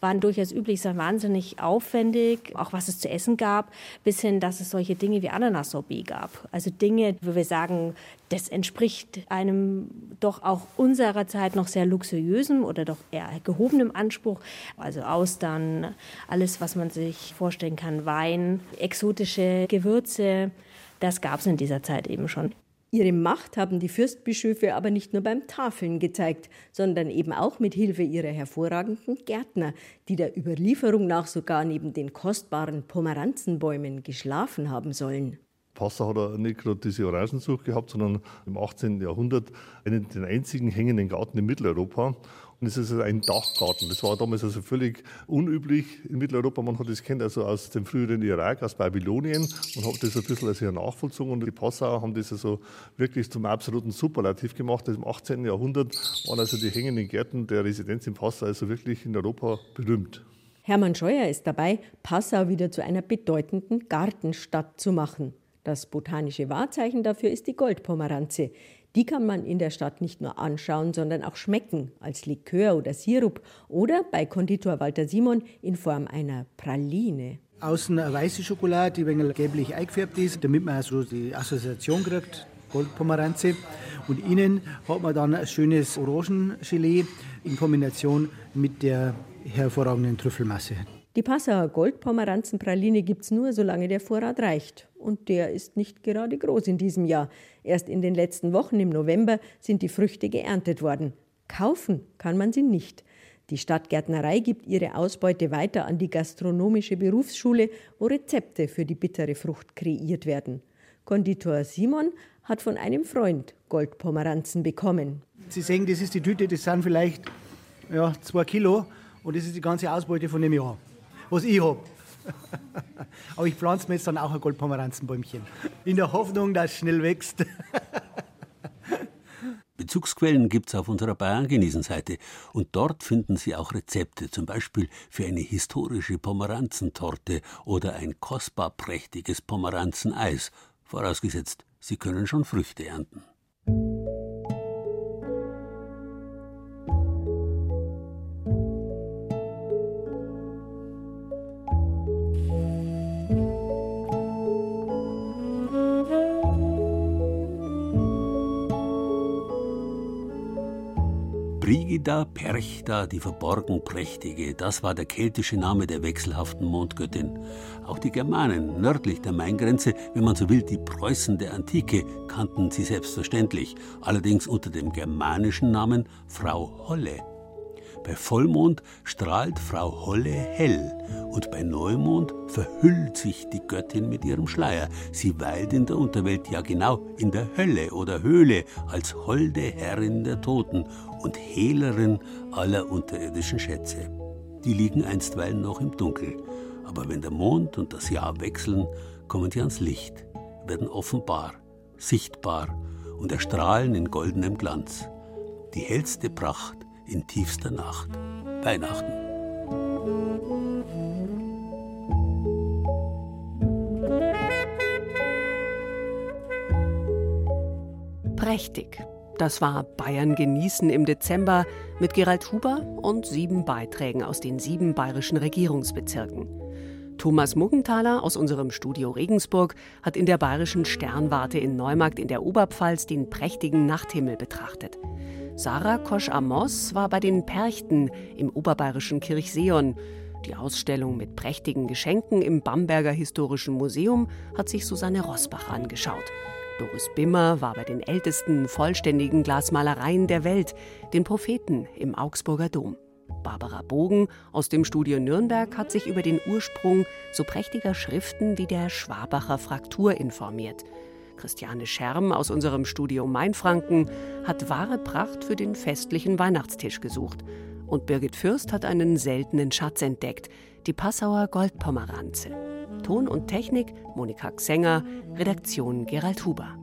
waren durchaus üblich, sind wahnsinnig aufwendig, auch was es zu essen gab, bis hin, dass es solche Dinge wie Ananas-Sorbet gab. Also Dinge, wo wir sagen, das entspricht einem doch auch unserer Zeit noch sehr luxuriösen oder doch eher gehobenem Anspruch. Also Austern, alles, was man sich vorstellen kann, Wein, exotische Gewürze, das gab es in dieser Zeit eben schon. Ihre Macht haben die Fürstbischöfe aber nicht nur beim Tafeln gezeigt, sondern eben auch mit Hilfe ihrer hervorragenden Gärtner, die der Überlieferung nach sogar neben den kostbaren Pomeranzenbäumen geschlafen haben sollen. Passau hat er nicht gerade diese Orangenzucht gehabt, sondern im 18. Jahrhundert einen den einzigen hängenden Garten in Mitteleuropa. Und es ist also ein Dachgarten. Das war damals also völlig unüblich in Mitteleuropa. Man hat das kennt also aus dem früheren Irak, aus Babylonien und hat das ein bisschen als nachvollzogen. Und die Passauer haben das also wirklich zum absoluten Superlativ gemacht. Im 18. Jahrhundert waren also die hängenden Gärten der Residenz in Passau also wirklich in Europa berühmt. Hermann Scheuer ist dabei, Passau wieder zu einer bedeutenden Gartenstadt zu machen. Das botanische Wahrzeichen dafür ist die Goldpomeranze. Die kann man in der Stadt nicht nur anschauen, sondern auch schmecken, als Likör oder Sirup oder bei Konditor Walter Simon in Form einer Praline. Außen eine weiße Schokolade, die ein wenig gelblich eingefärbt ist, damit man also die Assoziation kriegt, Goldpomeranze. Und innen hat man dann ein schönes Orangengelee in Kombination mit der hervorragenden Trüffelmasse. Die Passauer Goldpomeranzenpraline gibt es nur, solange der Vorrat reicht. Und der ist nicht gerade groß in diesem Jahr. Erst in den letzten Wochen im November sind die Früchte geerntet worden. Kaufen kann man sie nicht. Die Stadtgärtnerei gibt ihre Ausbeute weiter an die gastronomische Berufsschule, wo Rezepte für die bittere Frucht kreiert werden. Konditor Simon hat von einem Freund Goldpomeranzen bekommen. Sie sehen, das ist die Tüte, das sind vielleicht ja, zwei Kilo und das ist die ganze Ausbeute von dem Jahr was ich habe. Aber ich pflanze mir jetzt dann auch ein Goldpomeranzenbäumchen. In der Hoffnung, dass es schnell wächst. Bezugsquellen gibt es auf unserer Bayern-Genießen-Seite und dort finden Sie auch Rezepte, zum Beispiel für eine historische Pomeranzentorte oder ein kostbar prächtiges Pomeranzeneis, vorausgesetzt, Sie können schon Früchte ernten. Brigida Perchta, die verborgen Prächtige, das war der keltische Name der wechselhaften Mondgöttin. Auch die Germanen nördlich der Maingrenze, wenn man so will, die Preußen der Antike, kannten sie selbstverständlich, allerdings unter dem germanischen Namen Frau Holle. Bei Vollmond strahlt Frau Holle hell und bei Neumond verhüllt sich die Göttin mit ihrem Schleier. Sie weilt in der Unterwelt, ja genau, in der Hölle oder Höhle als holde Herrin der Toten und Hehlerin aller unterirdischen Schätze. Die liegen einstweilen noch im Dunkel, aber wenn der Mond und das Jahr wechseln, kommen sie ans Licht, werden offenbar, sichtbar und erstrahlen in goldenem Glanz. Die hellste Pracht in tiefster Nacht. Weihnachten. Prächtig. Das war Bayern genießen im Dezember mit Gerald Huber und sieben Beiträgen aus den sieben bayerischen Regierungsbezirken. Thomas Muggenthaler aus unserem Studio Regensburg hat in der bayerischen Sternwarte in Neumarkt in der Oberpfalz den prächtigen Nachthimmel betrachtet. Sarah Kosch-Amos war bei den Perchten im oberbayerischen Kirchseon. Die Ausstellung mit prächtigen Geschenken im Bamberger Historischen Museum hat sich Susanne Rosbach angeschaut. Doris Bimmer war bei den ältesten vollständigen Glasmalereien der Welt, den Propheten im Augsburger Dom. Barbara Bogen aus dem Studio Nürnberg hat sich über den Ursprung so prächtiger Schriften wie der Schwabacher Fraktur informiert. Christiane Scherm aus unserem Studio Mainfranken hat wahre Pracht für den festlichen Weihnachtstisch gesucht. Und Birgit Fürst hat einen seltenen Schatz entdeckt, die Passauer Goldpomeranze. Ton und Technik Monika Xenger, Redaktion Gerald Huber.